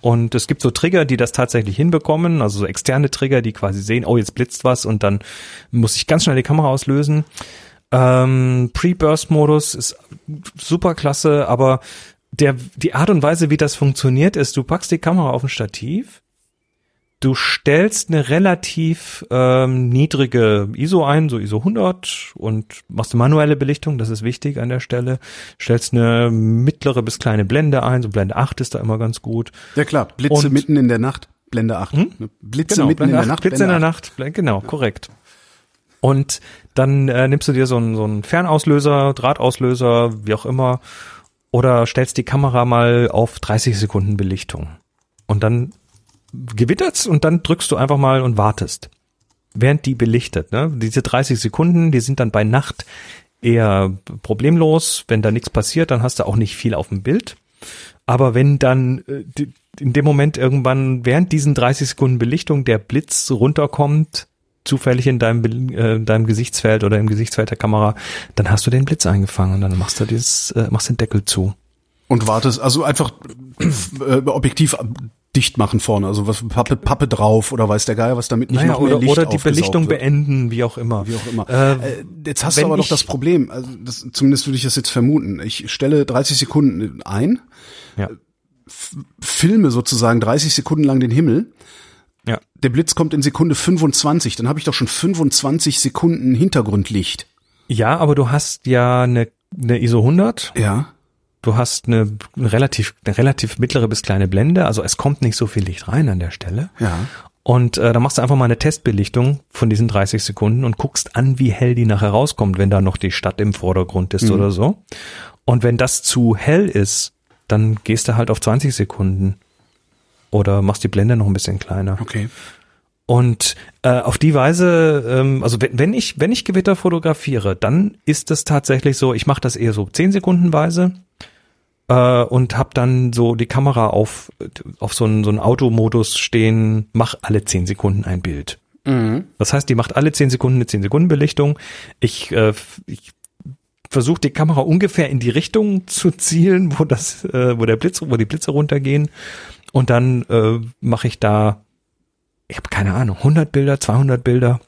Und es gibt so Trigger, die das tatsächlich hinbekommen, also so externe Trigger, die quasi sehen, oh, jetzt blitzt was und dann muss ich ganz schnell die Kamera auslösen. Ähm, Pre-Burst-Modus ist super klasse, aber der, die Art und Weise, wie das funktioniert, ist, du packst die Kamera auf ein Stativ, du stellst eine relativ ähm, niedrige ISO ein, so ISO 100 und machst eine manuelle Belichtung, das ist wichtig an der Stelle. Stellst eine mittlere bis kleine Blende ein, so Blende 8 ist da immer ganz gut. Ja klar, Blitze Und- mitten in der Nacht. Blende 8. Ne? Blitze Genau, mitten Blende in der 8, Nacht. Blitze in Blende der 8. Nacht, genau, korrekt. Und dann äh, nimmst du dir so einen, so einen Fernauslöser, Drahtauslöser, wie auch immer, oder stellst die Kamera mal auf 30 Sekunden Belichtung. Und dann gewittert's und dann drückst du einfach mal und wartest. Während die belichtet, ne? Diese 30 Sekunden, die sind dann bei Nacht eher problemlos. Wenn da nichts passiert, dann hast du auch nicht viel auf dem Bild. Aber wenn dann äh, in dem Moment irgendwann während diesen 30 Sekunden Belichtung der Blitz runterkommt, zufällig in deinem, äh, deinem Gesichtsfeld oder im Gesichtsfeld der Kamera, dann hast du den Blitz eingefangen und dann machst du dieses, äh, machst den Deckel zu. Und wartest, also einfach äh, objektiv dicht machen vorne, also was Pappe, Pappe drauf oder weiß der Geier, was damit nicht Naja, noch mehr oder, Licht oder die Belichtung wird. beenden, wie auch immer. Wie auch immer. Äh, Äh, jetzt hast du aber doch das Problem, also das, zumindest würde ich das jetzt vermuten. Ich stelle 30 Sekunden ein, ja. filme sozusagen 30 Sekunden lang den Himmel. Ja. Der Blitz kommt in Sekunde 25, dann habe ich doch schon 25 Sekunden Hintergrundlicht. ja, aber du hast ja eine, eine ISO 100 Ja. Du hast eine, eine relativ eine relativ mittlere bis kleine Blende, also es kommt nicht so viel Licht rein an der Stelle. Ja. Und äh, dann machst du einfach mal eine Testbelichtung von diesen 30 Sekunden und guckst an, wie hell die nachher rauskommt, wenn da noch die Stadt im Vordergrund ist oder so. Und wenn das zu hell ist, dann gehst du halt auf 20 Sekunden oder machst die Blende noch ein bisschen kleiner. Okay. Und äh, auf die Weise, ähm, also wenn, wenn ich wenn ich Gewitter fotografiere, dann ist es tatsächlich so, ich mache das eher so 10 Sekundenweise äh, und habe dann so die Kamera auf auf so einen so einen Automodus stehen, mach alle 10 Sekunden ein Bild. Das heißt, die macht alle 10 Sekunden eine 10 Sekunden Belichtung. Ich, äh, ich versuche die Kamera ungefähr in die Richtung zu zielen, wo das, äh, wo der Blitz, wo die Blitze runtergehen. Und dann äh, mache ich da, ich habe keine Ahnung, 100 Bilder, 200 Bilder.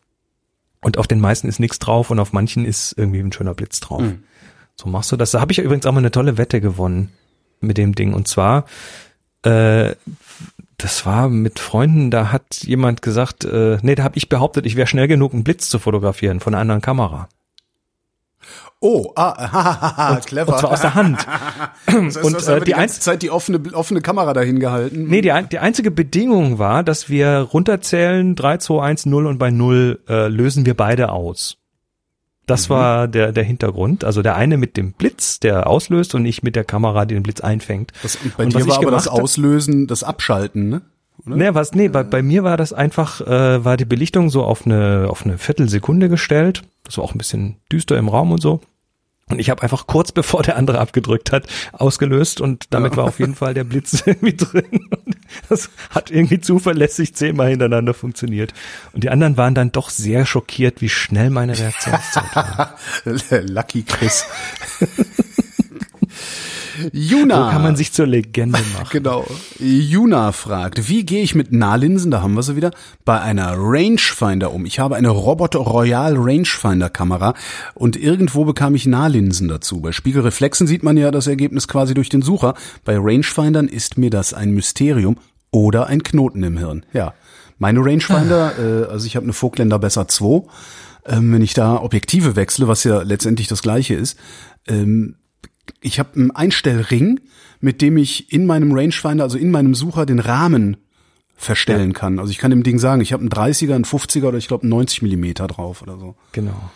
Und auf den meisten ist nichts drauf und auf manchen ist irgendwie ein schöner Blitz drauf. So machst du das. Da habe ich übrigens auch mal eine tolle Wette gewonnen mit dem Ding. Und zwar, äh, das war mit Freunden, da hat jemand gesagt, äh, nee, da habe ich behauptet, ich wäre schnell genug, einen Blitz zu fotografieren von einer anderen Kamera. Oh, ah, hahaha, clever. Und zwar aus der Hand. das heißt, und, äh, die die ganze Zeit die offene, offene Kamera dahin gehalten. Nee, die, die einzige Bedingung war, dass wir runterzählen, 3, 2, 1, 0 und bei 0 äh, lösen wir beide aus. Das war der, der Hintergrund. Also der eine mit dem Blitz, der auslöst und ich mit der Kamera, die den Blitz einfängt. Das, bei Und dir war aber das Auslösen, das Abschalten, ne? Oder? Nee, was, nee, bei, bei mir war das einfach, äh, war die Belichtung so auf eine, auf eine Viertelsekunde gestellt. Das war auch ein bisschen düster im Raum und so. Und ich habe einfach kurz bevor der andere abgedrückt hat, ausgelöst und damit war auf jeden Fall der Blitz irgendwie drin. Und das hat irgendwie zuverlässig zehnmal hintereinander funktioniert. Und die anderen waren dann doch sehr schockiert, wie schnell meine Reaktionszeit war. Lucky Chris. Juna. So kann man sich zur Legende machen. Genau. Juna fragt, wie gehe ich mit Nahlinsen, da haben wir sie wieder, bei einer Rangefinder um? Ich habe eine Robot Royal Rangefinder Kamera und irgendwo bekam ich Nahlinsen dazu. Bei Spiegelreflexen sieht man ja das Ergebnis quasi durch den Sucher. Bei Rangefindern ist mir das ein Mysterium oder ein Knoten im Hirn. Ja. Meine Rangefinder, äh, also ich habe eine Vogtländer Besser 2, ähm, wenn ich da Objektive wechsle, was ja letztendlich das gleiche ist, ähm, ich habe einen Einstellring, mit dem ich in meinem Rangefinder, also in meinem Sucher, den Rahmen verstellen kann. Also ich kann dem Ding sagen, ich habe einen 30er, einen 50er oder ich glaube einen 90 Millimeter drauf oder so. Genau.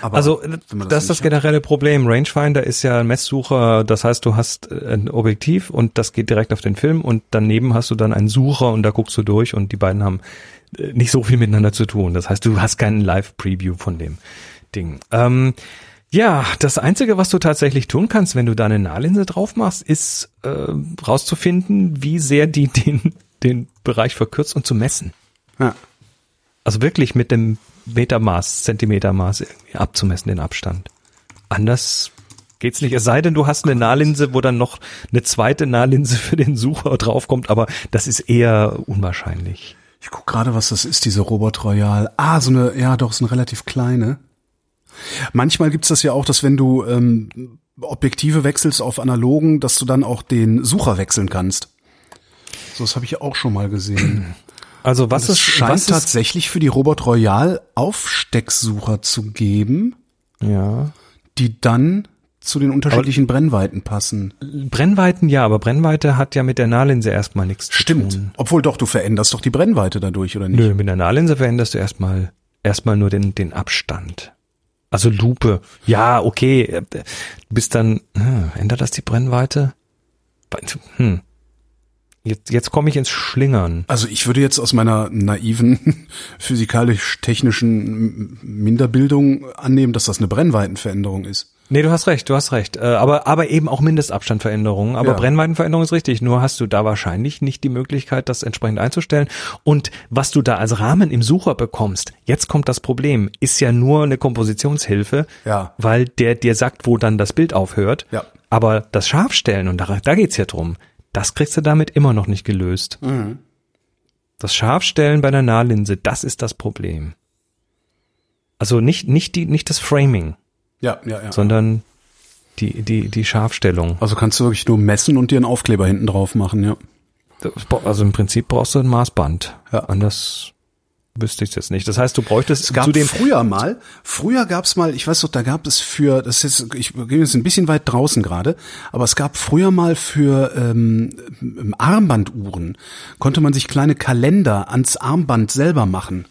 Aber Also man das, ist das generelle Problem. Rangefinder ist ja ein Messsucher, das heißt, du hast äh, ein Objektiv und das geht direkt auf den Film und daneben hast du dann einen Sucher und da guckst du durch und die beiden haben äh, nicht so viel miteinander zu tun. Das heißt, du hast keinen Live-Preview von dem Ding. Ähm, ja, das Einzige, was du tatsächlich tun kannst, wenn du da eine Nahlinse drauf machst, ist äh, rauszufinden, wie sehr die den, den Bereich verkürzt und zu messen. Ja. Also wirklich mit dem Metermaß, Zentimetermaß irgendwie abzumessen, den Abstand. Anders geht's nicht. Es sei denn, du hast eine Nahlinse, wo dann noch eine zweite Nahlinse für den Sucher draufkommt, aber das ist eher unwahrscheinlich. Ich guck gerade, was das ist, diese Robot Royal. Ah, so eine, ja doch, so eine relativ kleine. Manchmal gibt's das ja auch, dass wenn du ähm, Objektive wechselst auf analogen, dass du dann auch den Sucher wechseln kannst. So, das habe ich auch schon mal gesehen. Also was es ist, scheint was tatsächlich für die Robot Royal Aufstecksucher zu geben, ja, die dann zu den unterschiedlichen Brennweiten passen. Brennweiten ja, aber Brennweite hat ja mit der Nahlinse erstmal nichts Stimmt. zu tun. Obwohl doch, du veränderst doch die Brennweite dadurch, oder nicht? Nö, mit der Nahlinse veränderst du erstmal erstmal nur den den Abstand. Also Lupe. Ja, okay. äh, Du bist dann hm, ändert das die Brennweite? Hm. Jetzt jetzt komme ich ins Schlingern. Also ich würde jetzt aus meiner naiven physikalisch-technischen Minderbildung annehmen, dass das eine Brennweitenveränderung ist. Nee, du hast recht, du hast recht. Äh, aber, aber eben auch Mindestabstandveränderungen. Aber Ja. Brennweitenveränderung ist richtig. Nur hast du da wahrscheinlich nicht die Möglichkeit, das entsprechend einzustellen. Und was du da als Rahmen im Sucher bekommst, jetzt kommt das Problem, ist ja nur eine Kompositionshilfe, Ja. weil der dir sagt, wo dann das Bild aufhört. Ja. Aber das Scharfstellen, und da, da geht's ja drum, das kriegst du damit immer noch nicht gelöst. Mhm. Das Scharfstellen bei der Nahlinse, das ist das Problem. Also nicht, nicht die, nicht das Framing Ja, ja, ja. sondern die, die, die Scharfstellung. Also kannst du wirklich nur messen und dir einen Aufkleber hinten drauf machen, ja. Also im Prinzip brauchst du ein Maßband. Ja. Anders wüsste ich jetzt nicht. Das heißt, du bräuchtest Es gab zudem früher mal, früher gab's mal, ich weiß doch, da gab es für, das ist jetzt, ich gehe jetzt ein bisschen weit draußen gerade, aber es gab früher mal für ähm, Armbanduhren, konnte man sich kleine Kalender ans Armband selber machen.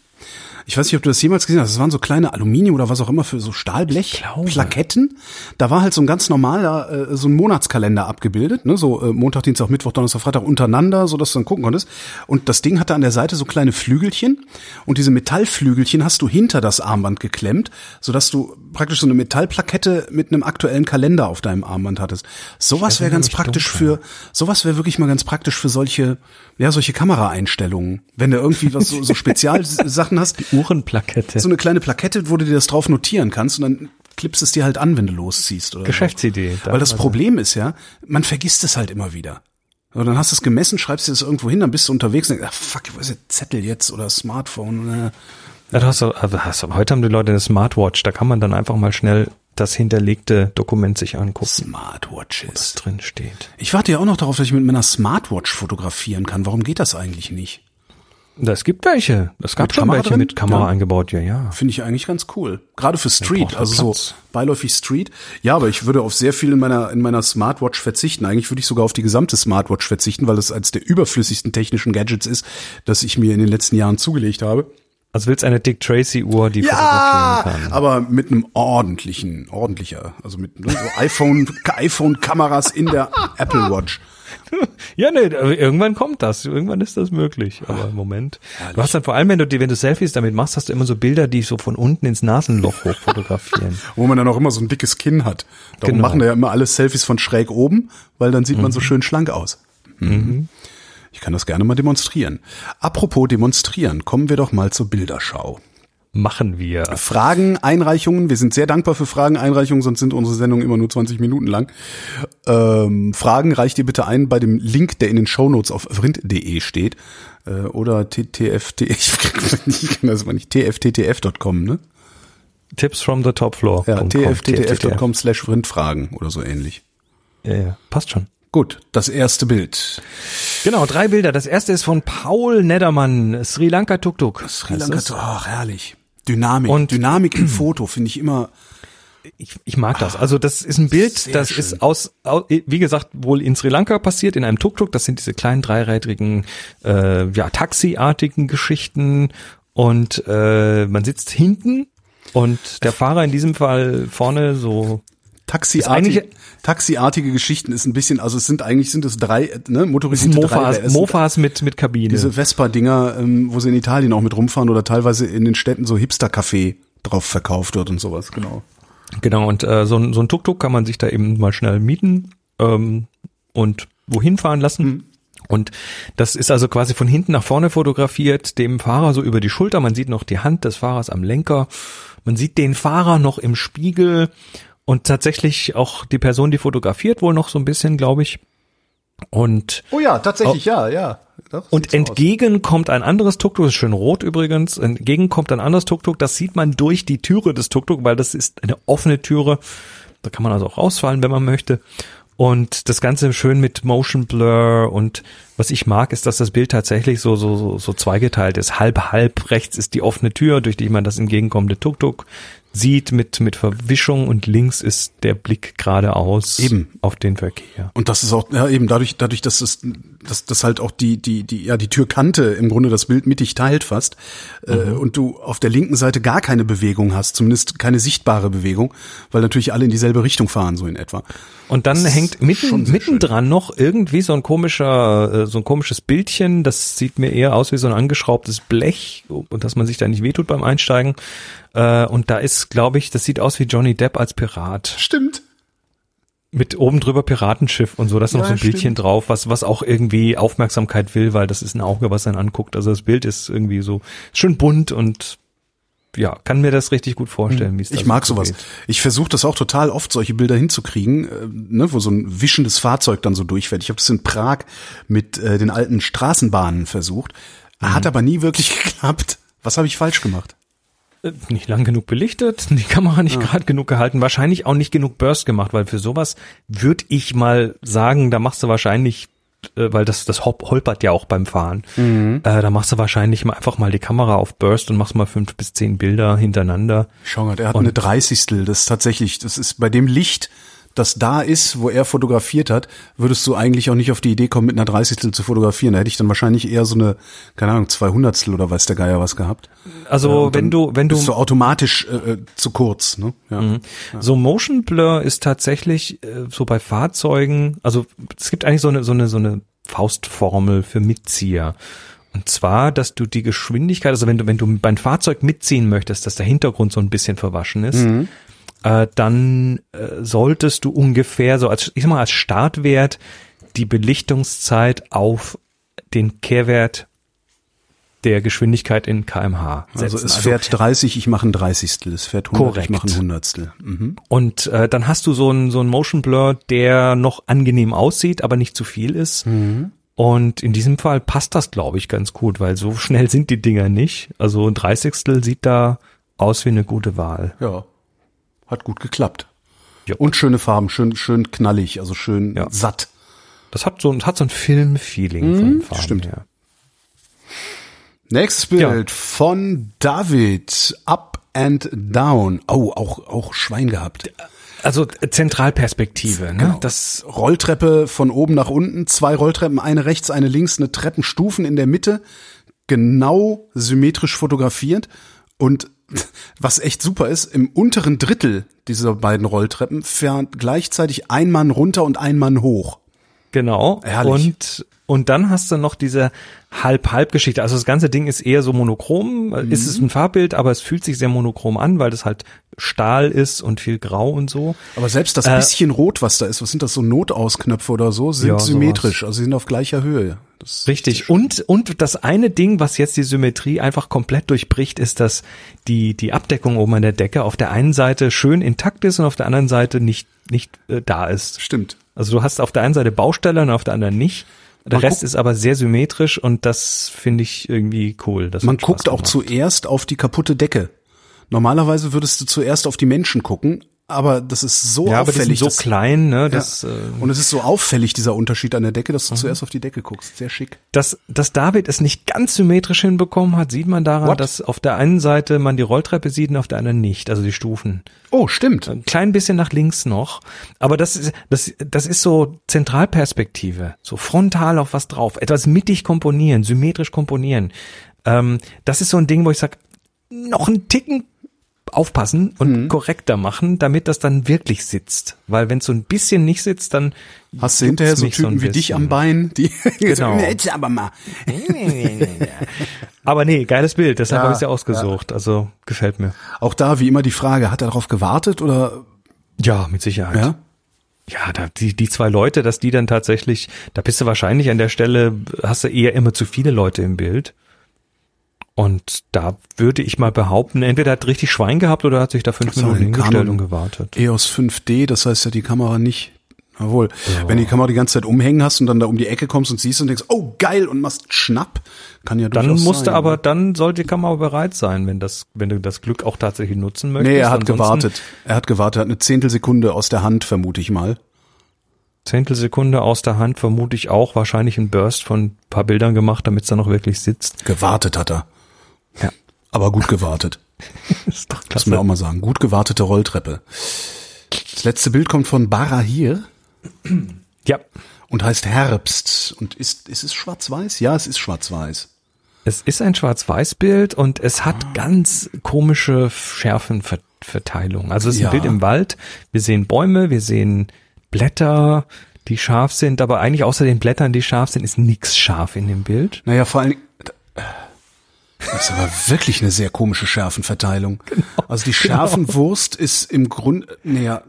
Ich weiß nicht, ob du das jemals gesehen hast. Das waren so kleine Aluminium oder was auch immer für so Stahlblech. Plaketten. Da war halt so ein ganz normaler äh, so ein Monatskalender abgebildet, ne, so äh, Montag, Dienstag, Mittwoch, Donnerstag, Freitag untereinander, so dass du dann gucken konntest. Und das Ding hatte an der Seite so kleine Flügelchen und diese Metallflügelchen hast du hinter das Armband geklemmt, so dass du praktisch so eine Metallplakette mit einem aktuellen Kalender auf deinem Armband hattest. Sowas wäre ganz praktisch dunkel. für sowas wäre wirklich mal ganz praktisch für solche ja, solche Kameraeinstellungen. Wenn du irgendwie was so, so Spezialsachen hast, Uhrenplakette. so eine kleine Plakette, wo du dir das drauf notieren kannst und dann klippst es dir halt an, wenn du losziehst. Oder Geschäftsidee. So. Weil das Da- Problem ist ja, man vergisst es halt immer wieder. So, dann hast du es gemessen, schreibst dir das irgendwo hin, dann bist du unterwegs und denkst, ach fuck, wo ist der Zettel jetzt oder Smartphone? Äh. Ja, du hast, aber hast, heute haben die Leute eine Smartwatch, da kann man dann einfach mal schnell das hinterlegte Dokument sich angucken, was Smartwatches. drin steht. Ich warte ja auch noch darauf, dass ich mit meiner Smartwatch fotografieren kann. Warum geht das eigentlich nicht? Das gibt welche. Das gab Mit schon Kamera welche drin? mit Kamera Ja. eingebaut, ja, ja. Finde ich eigentlich ganz cool. Gerade für Street, also so beiläufig Street. Ja, aber ich würde auf sehr viel in meiner, in meiner Smartwatch verzichten. Eigentlich würde ich sogar auf die gesamte Smartwatch verzichten, weil es eines der überflüssigsten technischen Gadgets ist, das ich mir in den letzten Jahren zugelegt habe. Also willst eine Dick Tracy Uhr, die fotografieren kann. aber mit einem ordentlichen, ordentlicher, also mit ne, so iPhone, iPhone-Kameras in der Apple Watch. Ja, nee, irgendwann kommt das. Irgendwann ist das möglich. Aber im Moment. Du hast dann vor allem, wenn du, wenn du Selfies damit machst, hast du immer so Bilder, die so von unten ins Nasenloch hoch fotografieren. Wo man dann auch immer so ein dickes Kinn hat. Darum Genau. machen da ja immer alle Selfies von schräg oben, weil dann sieht man so schön schlank aus. Mhm. Ich kann das gerne mal demonstrieren. Apropos demonstrieren, kommen wir doch mal zur Bilderschau. Machen wir. Fragen, Einreichungen. Wir sind sehr dankbar für Fragen, Einreichungen, sonst sind unsere Sendungen immer nur 20 Minuten lang. Ähm, Fragen reicht ihr bitte ein bei dem Link, der in den Shownotes auf vrind.de steht. Äh, oder ttft, ich kann das mal nicht, tfttf.com, ne? Tipps from the top floor. Ja, tfttf.com slash vrindfragen oder so ähnlich. Ja, ja, passt schon. Gut, das erste Bild. Genau, drei Bilder. Das erste ist von Paul Neddermann, Sri Lanka Tuk Tuk. Sri Lanka, es. ach herrlich. Dynamik. Und- Dynamik im Foto finde ich immer, Ich, ich mag das. Also das ist ein Bild, das schön. ist aus, aus, wie gesagt, wohl in Sri Lanka passiert, in einem Tuk-Tuk. Das sind diese kleinen dreirädrigen, äh, ja, taxiartigen Geschichten. Und äh, man sitzt hinten und der Fahrer in diesem Fall vorne so eigentlich- taxiartige Geschichten ist ein bisschen, also es sind eigentlich sind es drei, ne, motorisierte Mofas, sind Mofas mit, mit Kabine. Diese Vespa-Dinger, ähm, wo sie in Italien auch mit rumfahren oder teilweise in den Städten so Hipster-Café drauf verkauft wird und sowas, genau. Genau, und äh, so, ein- so ein Tuk-Tuk kann man sich da eben mal schnell mieten ähm, und wohin fahren lassen. Und das ist also quasi von hinten nach vorne fotografiert, dem Fahrer so über die Schulter. Man sieht noch die Hand des Fahrers am Lenker. Man sieht den Fahrer noch im Spiegel und tatsächlich auch die Person, die fotografiert, wohl noch so ein bisschen, glaube ich. Und Oh ja, tatsächlich, ja, ja. Doch, und so aus. entgegen kommt ein anderes Tuk-Tuk, ist schön rot übrigens, entgegen kommt ein anderes Tuk-Tuk, das sieht man durch die Türe des Tuk-Tuk, weil das ist eine offene Türe, da kann man also auch rausfallen, wenn man möchte. Und das Ganze schön mit Motion Blur und Was ich mag, ist, dass das Bild tatsächlich so, so, so, so zweigeteilt ist. Halb, halb. Rechts ist die offene Tür, durch die man das entgegenkommende Tuk-Tuk sieht mit, mit Verwischung und links ist der Blick geradeaus Eben. auf den Verkehr. Und das ist auch, ja eben dadurch, dadurch, dass es, dass, dass halt auch die, die, die, ja, die Türkante im Grunde das Bild mittig teilt fast, äh, und du auf der linken Seite gar keine Bewegung hast, zumindest keine sichtbare Bewegung, weil natürlich alle in dieselbe Richtung fahren, so in etwa. Und dann Das hängt mitten, mittendran noch irgendwie so ein komischer, äh, so ein komisches Bildchen. Das sieht mir eher aus wie so ein angeschraubtes Blech und dass man sich da nicht wehtut beim Einsteigen. Äh, und da ist, glaube ich, das sieht aus wie Johnny Depp als Pirat. Stimmt. Mit oben drüber Piratenschiff und so. Da ist noch Ja, so ein Bildchen stimmt. drauf, was, was auch irgendwie Aufmerksamkeit will, weil das ist ein Auge, was dann anguckt. Also das Bild ist irgendwie so schön bunt und ja, kann mir das richtig gut vorstellen, wie es Ich so mag sowas. geht. Ich versuche das auch total oft, solche Bilder hinzukriegen, äh, ne, wo so ein wischendes Fahrzeug dann so durchfährt. Ich habe das in Prag mit äh, den alten Straßenbahnen versucht, hat aber nie wirklich geklappt. Was habe ich falsch gemacht? Nicht lang genug belichtet, die Kamera nicht gerade genug gehalten, wahrscheinlich auch nicht genug Burst gemacht, weil für sowas würde ich mal sagen, da machst du wahrscheinlich, äh, weil das das hop- holpert ja auch beim Fahren, äh, da machst du wahrscheinlich mal einfach mal die Kamera auf Burst und machst mal fünf bis zehn Bilder hintereinander. Schau mal, der hat Und- eine Dreißigstel. Das ist tatsächlich, das ist bei dem Licht, das da ist, wo er fotografiert hat, würdest du eigentlich auch nicht auf die Idee kommen, mit einer Dreißigstel zu fotografieren. Da hätte ich dann wahrscheinlich eher so eine, keine Ahnung, Zweihundertstel oder weiß der Geier was gehabt. Also Ja, wenn du wenn du bist du automatisch äh, äh, zu kurz, ne? Ja. So Motion Blur ist tatsächlich äh, so bei Fahrzeugen, also es gibt eigentlich so eine so eine so eine Faustformel für Mitzieher. Und zwar, dass du die Geschwindigkeit, also wenn du wenn du beim Fahrzeug mitziehen möchtest, dass der Hintergrund so ein bisschen verwaschen ist, äh, dann äh, solltest du ungefähr so als ich sag mal als Startwert die Belichtungszeit auf den Kehrwert der Geschwindigkeit in kmh Also setzen. es fährt 30, ich mache ein Dreißigstel. Es fährt 100, Korrekt. ich mache ein Hundertstel. Mhm. Und äh, dann hast du so einen so einen Motion Blur, der noch angenehm aussieht, aber nicht zu viel ist. Und in diesem Fall passt das, glaube ich, ganz gut, weil so schnell sind die Dinger nicht. Also ein Dreißigstel sieht da aus wie eine gute Wahl. Ja, hat gut geklappt. Ja. Und schöne Farben, schön, schön knallig, also schön Ja. satt. Das hat so, ein- hat so ein Film-Feeling von den Farben stimmt. her. Nächstes Bild von David, Up and Down. Oh, auch, auch Schwein gehabt. Also Zentralperspektive, ne? Genau. Das Rolltreppe von oben nach unten, zwei Rolltreppen, eine rechts, eine links, eine Treppenstufen in der Mitte, genau symmetrisch fotografiert und was echt super ist, im unteren Drittel dieser beiden Rolltreppen fährt gleichzeitig ein Mann runter und ein Mann hoch. Genau. Herrlich. Und, und dann hast du noch diese Halb-Halb-Geschichte. Also das ganze Ding ist eher so monochrom. Mhm. Ist es ein Farbbild, aber es fühlt sich sehr monochrom an, weil das halt Stahl ist und viel Grau und so. Aber selbst das Äh, bisschen Rot, was da ist, was sind das so Notausknöpfe oder so, sind Ja, sowas. symmetrisch, also sie sind auf gleicher Höhe. Das ist Richtig. Und, und das eine Ding, was jetzt die Symmetrie einfach komplett durchbricht, ist, dass die, die Abdeckung oben an der Decke auf der einen Seite schön intakt ist und auf der anderen Seite nicht, nicht äh, da ist. Stimmt. Also du hast auf der einen Seite Baustelle und auf der anderen nicht. Der Man Rest ist aber sehr symmetrisch und das finde ich irgendwie cool. Man guckt auch zuerst auf die kaputte Decke. Normalerweise würdest du zuerst auf die Menschen gucken, aber das ist so Ja, auffällig. so dass- klein, ne? Ja. Das, äh, Und es ist so auffällig, dieser Unterschied an der Decke, dass du Mhm. zuerst auf die Decke guckst. Sehr schick. dass, dass David es nicht ganz symmetrisch hinbekommen hat, sieht man daran, What? dass auf der einen Seite man die Rolltreppe sieht und auf der anderen nicht, also die Stufen. Oh, stimmt. Ein klein bisschen nach links noch. Aber das ist, das, das ist so Zentralperspektive. So frontal auf was drauf. Etwas mittig komponieren, symmetrisch komponieren. Ähm, das ist so ein Ding, wo ich sag, noch einen Ticken aufpassen und Mhm. korrekter machen, damit das dann wirklich sitzt. Weil wenn es so ein bisschen nicht sitzt, dann Hast du hinterher so Typen ein wie dich am Bein, die Genau. jetzt aber mal. Aber nee, geiles Bild, deshalb Ja, habe ich ja ausgesucht. Also gefällt mir. Auch da wie immer die Frage, hat er darauf gewartet oder Ja, mit Sicherheit. ja? Ja, da, die, die zwei Leute, dass die dann tatsächlich, da bist du wahrscheinlich an der Stelle, hast du eher immer zu viele Leute im Bild. Und da würde ich mal behaupten, entweder hat richtig Schwein gehabt oder hat sich da fünf Minuten hingestellt und gewartet. EOS 5D, das heißt ja die Kamera nicht. Jawohl. Wenn du die Kamera die ganze Zeit umhängen hast und dann da um die Ecke kommst und siehst und denkst, oh geil und machst Schnapp, kann ja Dann durchaus musste sein. aber, dann sollte die Kamera bereit sein, wenn das, wenn du das Glück auch tatsächlich nutzen möchtest. Nee, er hat Ansonsten- gewartet. Er hat gewartet, er hat eine Zehntelsekunde aus der Hand, vermute ich mal. Zehntelsekunde aus der Hand, vermute ich auch, wahrscheinlich ein Burst von ein paar Bildern gemacht, damit es dann auch wirklich sitzt. Gewartet hat er. Ja. Aber gut gewartet. ist doch Muss man auch mal sagen. Gut gewartete Rolltreppe. Das letzte Bild kommt von Barahir Ja. und heißt Herbst. Und ist, ist es schwarz-weiß? Ja, es ist schwarz-weiß. Es ist ein Schwarz-Weiß-Bild und es hat ganz komische Schärfenverteilung. Also es ist Ja. ein Bild im Wald. Wir sehen Bäume, wir sehen Blätter, die scharf sind, aber eigentlich außer den Blättern, die scharf sind, ist nichts scharf in dem Bild. Naja, vor allen Dingen. Das ist aber wirklich eine sehr komische Schärfenverteilung. also die Schärfenwurst ist im Grund, naja,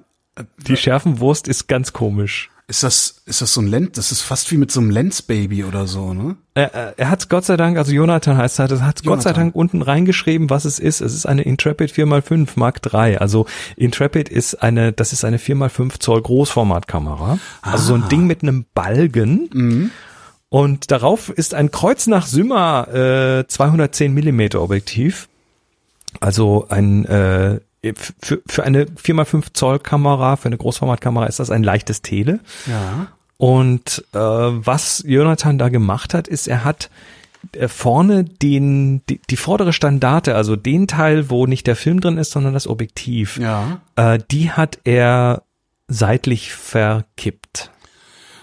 Die Schärfenwurst ist ganz komisch. ist das, ist das so ein Lenz, das ist fast wie mit so einem Lenzbaby oder so, ne? Er, er- er hat Gott sei Dank, also Jonathan heißt er, das hat Gott sei. Dank unten reingeschrieben, was es ist. Es ist eine Intrepid 4x5 Mark III. Also Intrepid ist eine, das ist eine 4x5 Zoll Großformatkamera. Also so ein Ding mit einem Balgen. Und darauf ist ein Kreuz nach Symmer äh, 210 Millimeter Objektiv. Also ein äh, für, für eine 4x5 Zoll Kamera, für eine Großformatkamera ist das ein leichtes Tele. Ja. Und äh, was Jonathan da gemacht hat, ist, er hat äh, vorne den die, die vordere Standarte, also den Teil, wo nicht der Film drin ist, sondern das Objektiv, Ja. äh, die hat er seitlich verkippt.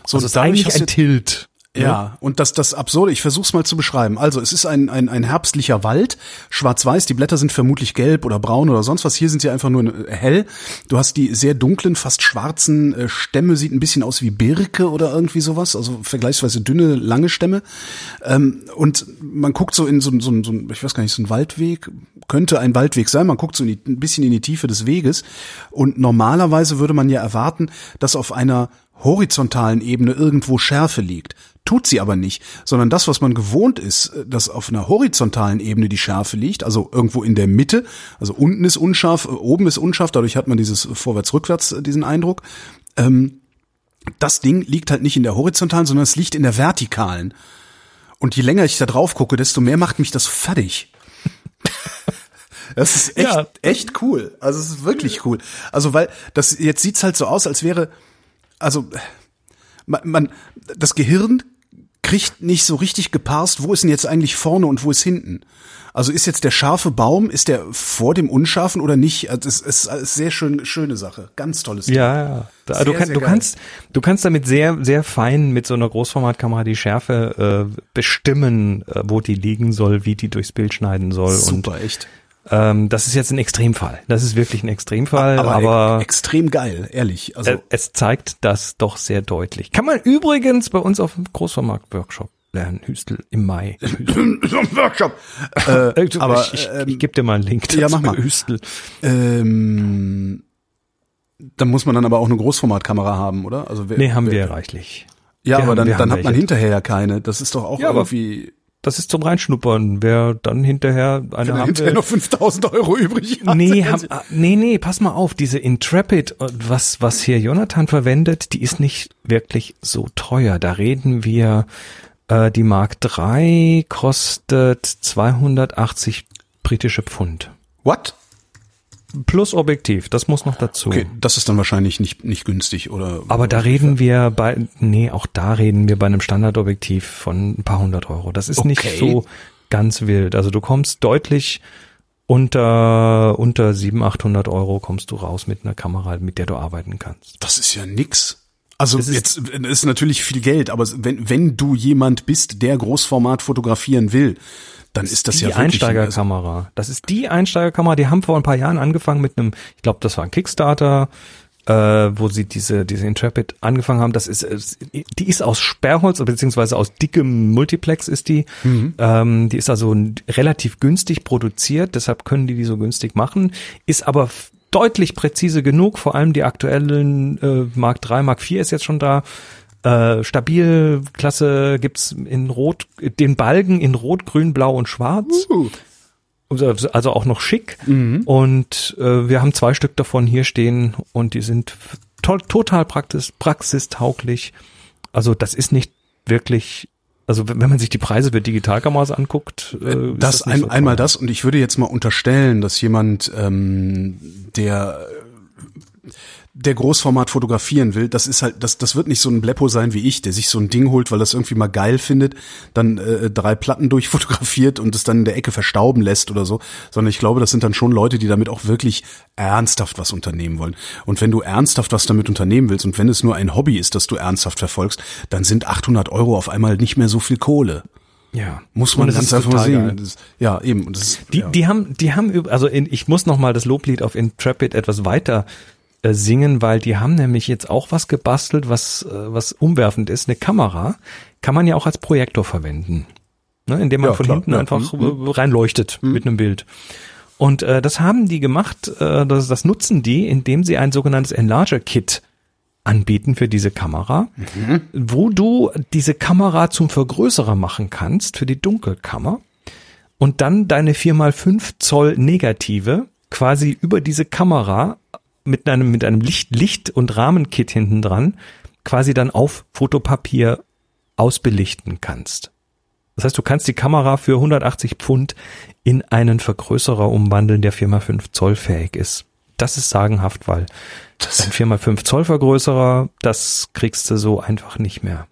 So, Also es ist eigentlich ein Tilt. Ja, und das, das Absurde, ich versuch's mal zu beschreiben. Also es ist ein, ein, ein herbstlicher Wald, schwarz-weiß, die Blätter sind vermutlich gelb oder braun oder sonst was. Hier sind sie einfach nur äh, hell. Du hast die sehr dunklen, fast schwarzen äh, Stämme, sieht ein bisschen aus wie Birke oder irgendwie sowas, also vergleichsweise dünne, lange Stämme. Ähm, und man guckt so in so, so, so ich weiß gar nicht, so ein Waldweg, könnte ein Waldweg sein, man guckt so die, ein bisschen in die Tiefe des Weges. Und normalerweise würde man ja erwarten, dass auf einer horizontalen Ebene irgendwo Schärfe liegt. Tut sie aber nicht, sondern das, was man gewohnt ist, dass auf einer horizontalen Ebene die Schärfe liegt, also irgendwo in der Mitte, also unten ist unscharf, äh, oben ist unscharf, dadurch hat man dieses Vorwärts-Rückwärts, äh, diesen Eindruck. Ähm, das Ding liegt halt nicht in der horizontalen, sondern es liegt in der vertikalen. Und je länger ich da drauf gucke, desto mehr macht mich das fertig. Das ist echt, Ja. echt cool. Also es ist wirklich cool. Also weil das jetzt sieht's halt so aus, als wäre also man, man das Gehirn kriegt nicht so richtig geparst, wo ist denn jetzt eigentlich vorne und wo ist hinten. Also ist jetzt der scharfe Baum, ist der vor dem unscharfen oder nicht? Also es ist eine sehr schön, schöne Sache. Ganz tolles Ding. Ja, ja. Da, Sehr, du, kann, du kannst, du kannst damit sehr, sehr fein mit so einer Großformatkamera die Schärfe äh, bestimmen, äh, wo die liegen soll, wie die durchs Bild schneiden soll. Super, echt. Ähm, das ist jetzt ein Extremfall. Das ist wirklich ein Extremfall, Aber, aber, e- extrem geil, ehrlich. Also es zeigt das doch sehr deutlich. Kann man übrigens bei uns auf dem Großformat-Workshop lernen, Hüstel im Mai. Workshop. Äh, du, aber ich, ich, ich gebe dir mal einen Link dazu ja, mach mal. Hüstel. ähm, dann muss man dann aber auch eine Großformatkamera haben, oder? Also wer, Nee, haben wer, wir reichlich. Ja, Wir aber haben- dann, dann hat man hinterher ja keine. Das ist doch auch Ja, irgendwie. Das ist zum Reinschnuppern. Wer dann hinterher eine Wenn haben hinterher noch 5000 Euro übrig hat. Nee, haben, ah, nee, nee, pass mal auf, diese Intrepid, äh, was, was hier Jonathan verwendet, die ist nicht wirklich so teuer. Da reden wir, äh, die Mark III kostet 280 britische Pfund. What? Plus Objektiv, das muss noch dazu. Okay, das ist dann wahrscheinlich nicht, nicht günstig, oder? Aber da reden wir bei, nee, auch da reden wir bei einem Standardobjektiv von ein paar hundert Euro. Das ist nicht Okay. so ganz wild. Also du kommst deutlich unter, unter 700, 800 Euro kommst du raus mit einer Kamera, mit der du arbeiten kannst. Das ist ja nix. Also ist- jetzt es ist natürlich viel Geld, aber wenn, wenn du jemand bist, der Großformat fotografieren will, dann ist das die ja wirklich also Einsteigerkamera. Das ist die Einsteigerkamera. Die haben vor ein paar Jahren angefangen mit einem, ich glaube, das war ein Kickstarter, äh, wo sie diese diese Intrepid angefangen haben. Das ist, ist die ist aus Sperrholz beziehungsweise aus dickem Multiplex ist die. Mhm. Ähm, die ist also relativ günstig produziert, deshalb können die die so günstig machen. Ist aber deutlich präzise genug. Vor allem die aktuellen äh, Mark 3, Mark 4 ist jetzt schon da. Äh, Stabilklasse gibt's in Rot, den Balken in Rot, Grün, Blau und Schwarz. Uh. Also also auch noch schick. Und äh, wir haben zwei Stück davon hier stehen und die sind to total praxis praxistauglich. Also das ist nicht wirklich, also wenn man sich die Preise für Digitalkameras anguckt, äh, ist Das, nicht ein, so einmal das und ich würde jetzt mal unterstellen, dass jemand, ähm, der der Großformat fotografieren will, das ist halt, das, das wird nicht so ein Bleppo sein wie ich, der sich so ein Ding holt, weil das irgendwie mal geil findet, dann äh, drei Platten durchfotografiert und es dann in der Ecke verstauben lässt oder so, sondern ich glaube, das sind dann schon Leute, die damit auch wirklich ernsthaft was unternehmen wollen. Und wenn du ernsthaft was damit unternehmen willst und wenn es nur ein Hobby ist, das du ernsthaft verfolgst, dann sind 800 Euro auf einmal nicht mehr so viel Kohle. Ja. Muss man ganz einfach mal sehen. Das, ja, eben. Das Die, ja. die haben, die haben, also in, ich muss noch mal das Loblied auf Intrepid etwas weiter äh, singen, weil die haben nämlich jetzt auch was gebastelt, was, äh, was umwerfend ist. Eine Kamera kann man ja auch als Projektor verwenden, ne, indem man Ja, von klar, hinten ja. einfach Mhm. äh, reinleuchtet mit einem Bild. Und äh, das haben die gemacht, äh, das, das nutzen die, indem sie ein sogenanntes Enlarger-Kit anbieten für diese Kamera, wo du diese Kamera zum Vergrößerer machen kannst für die Dunkelkammer und dann deine 4x5 Zoll Negative quasi über diese Kamera mit einem, mit einem Licht, Licht- und Rahmenkit hinten dran quasi dann auf Fotopapier ausbelichten kannst. Das heißt, du kannst die Kamera für 180 Pfund in einen Vergrößerer umwandeln, der 4x5 Zoll fähig ist. Das ist sagenhaft, weil ein 4x5 Zoll Vergrößerer, das kriegst du so einfach nicht mehr.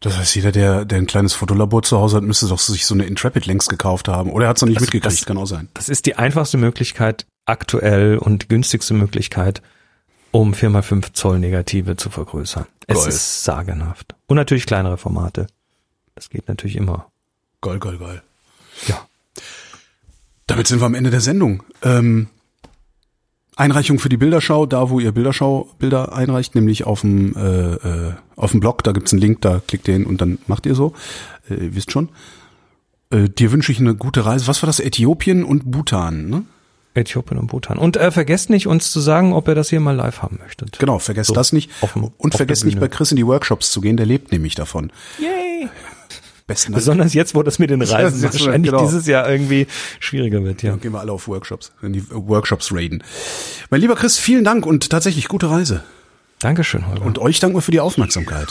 Das heißt, jeder, der, der ein kleines Fotolabor zu Hause hat, müsste doch sich so eine Intrepid längst gekauft haben. Oder er hat es noch nicht Das- mitgekriegt, das- kann auch sein. Das ist die einfachste Möglichkeit aktuell und günstigste Möglichkeit, um 4x5 Zoll Negative zu vergrößern. Es ist sagenhaft. Und natürlich kleinere Formate. Das geht natürlich immer. Geil, geil, geil. Ja. Damit sind wir am Ende der Sendung. Ähm, Einreichung für die Bilderschau, da wo ihr Bilderschau-Bilder einreicht, nämlich auf dem, äh, äh, auf dem Blog, da gibt's einen Link, da klickt ihr hin und dann macht ihr so. Äh, ihr wisst schon. Äh, dir wünsche ich eine gute Reise. Was war das? Äthiopien und Bhutan, ne? Äthiopien und Bhutan. Und äh, vergesst nicht, uns zu sagen, ob ihr das hier mal live haben möchtet. Genau, vergesst So, das nicht. auf und auf vergesst nicht bei. Chris in die Workshops zu gehen, der lebt nämlich davon. Yay! Besten Dank. Besonders jetzt, wo das mit den Reisen Jetzt, wahrscheinlich genau. dieses Jahr irgendwie schwieriger wird, ja. Dann gehen wir alle auf Workshops, in die Workshops raiden. Mein lieber Chris, vielen Dank und tatsächlich gute Reise. Dankeschön, Holger. Und euch danken wir für die Aufmerksamkeit.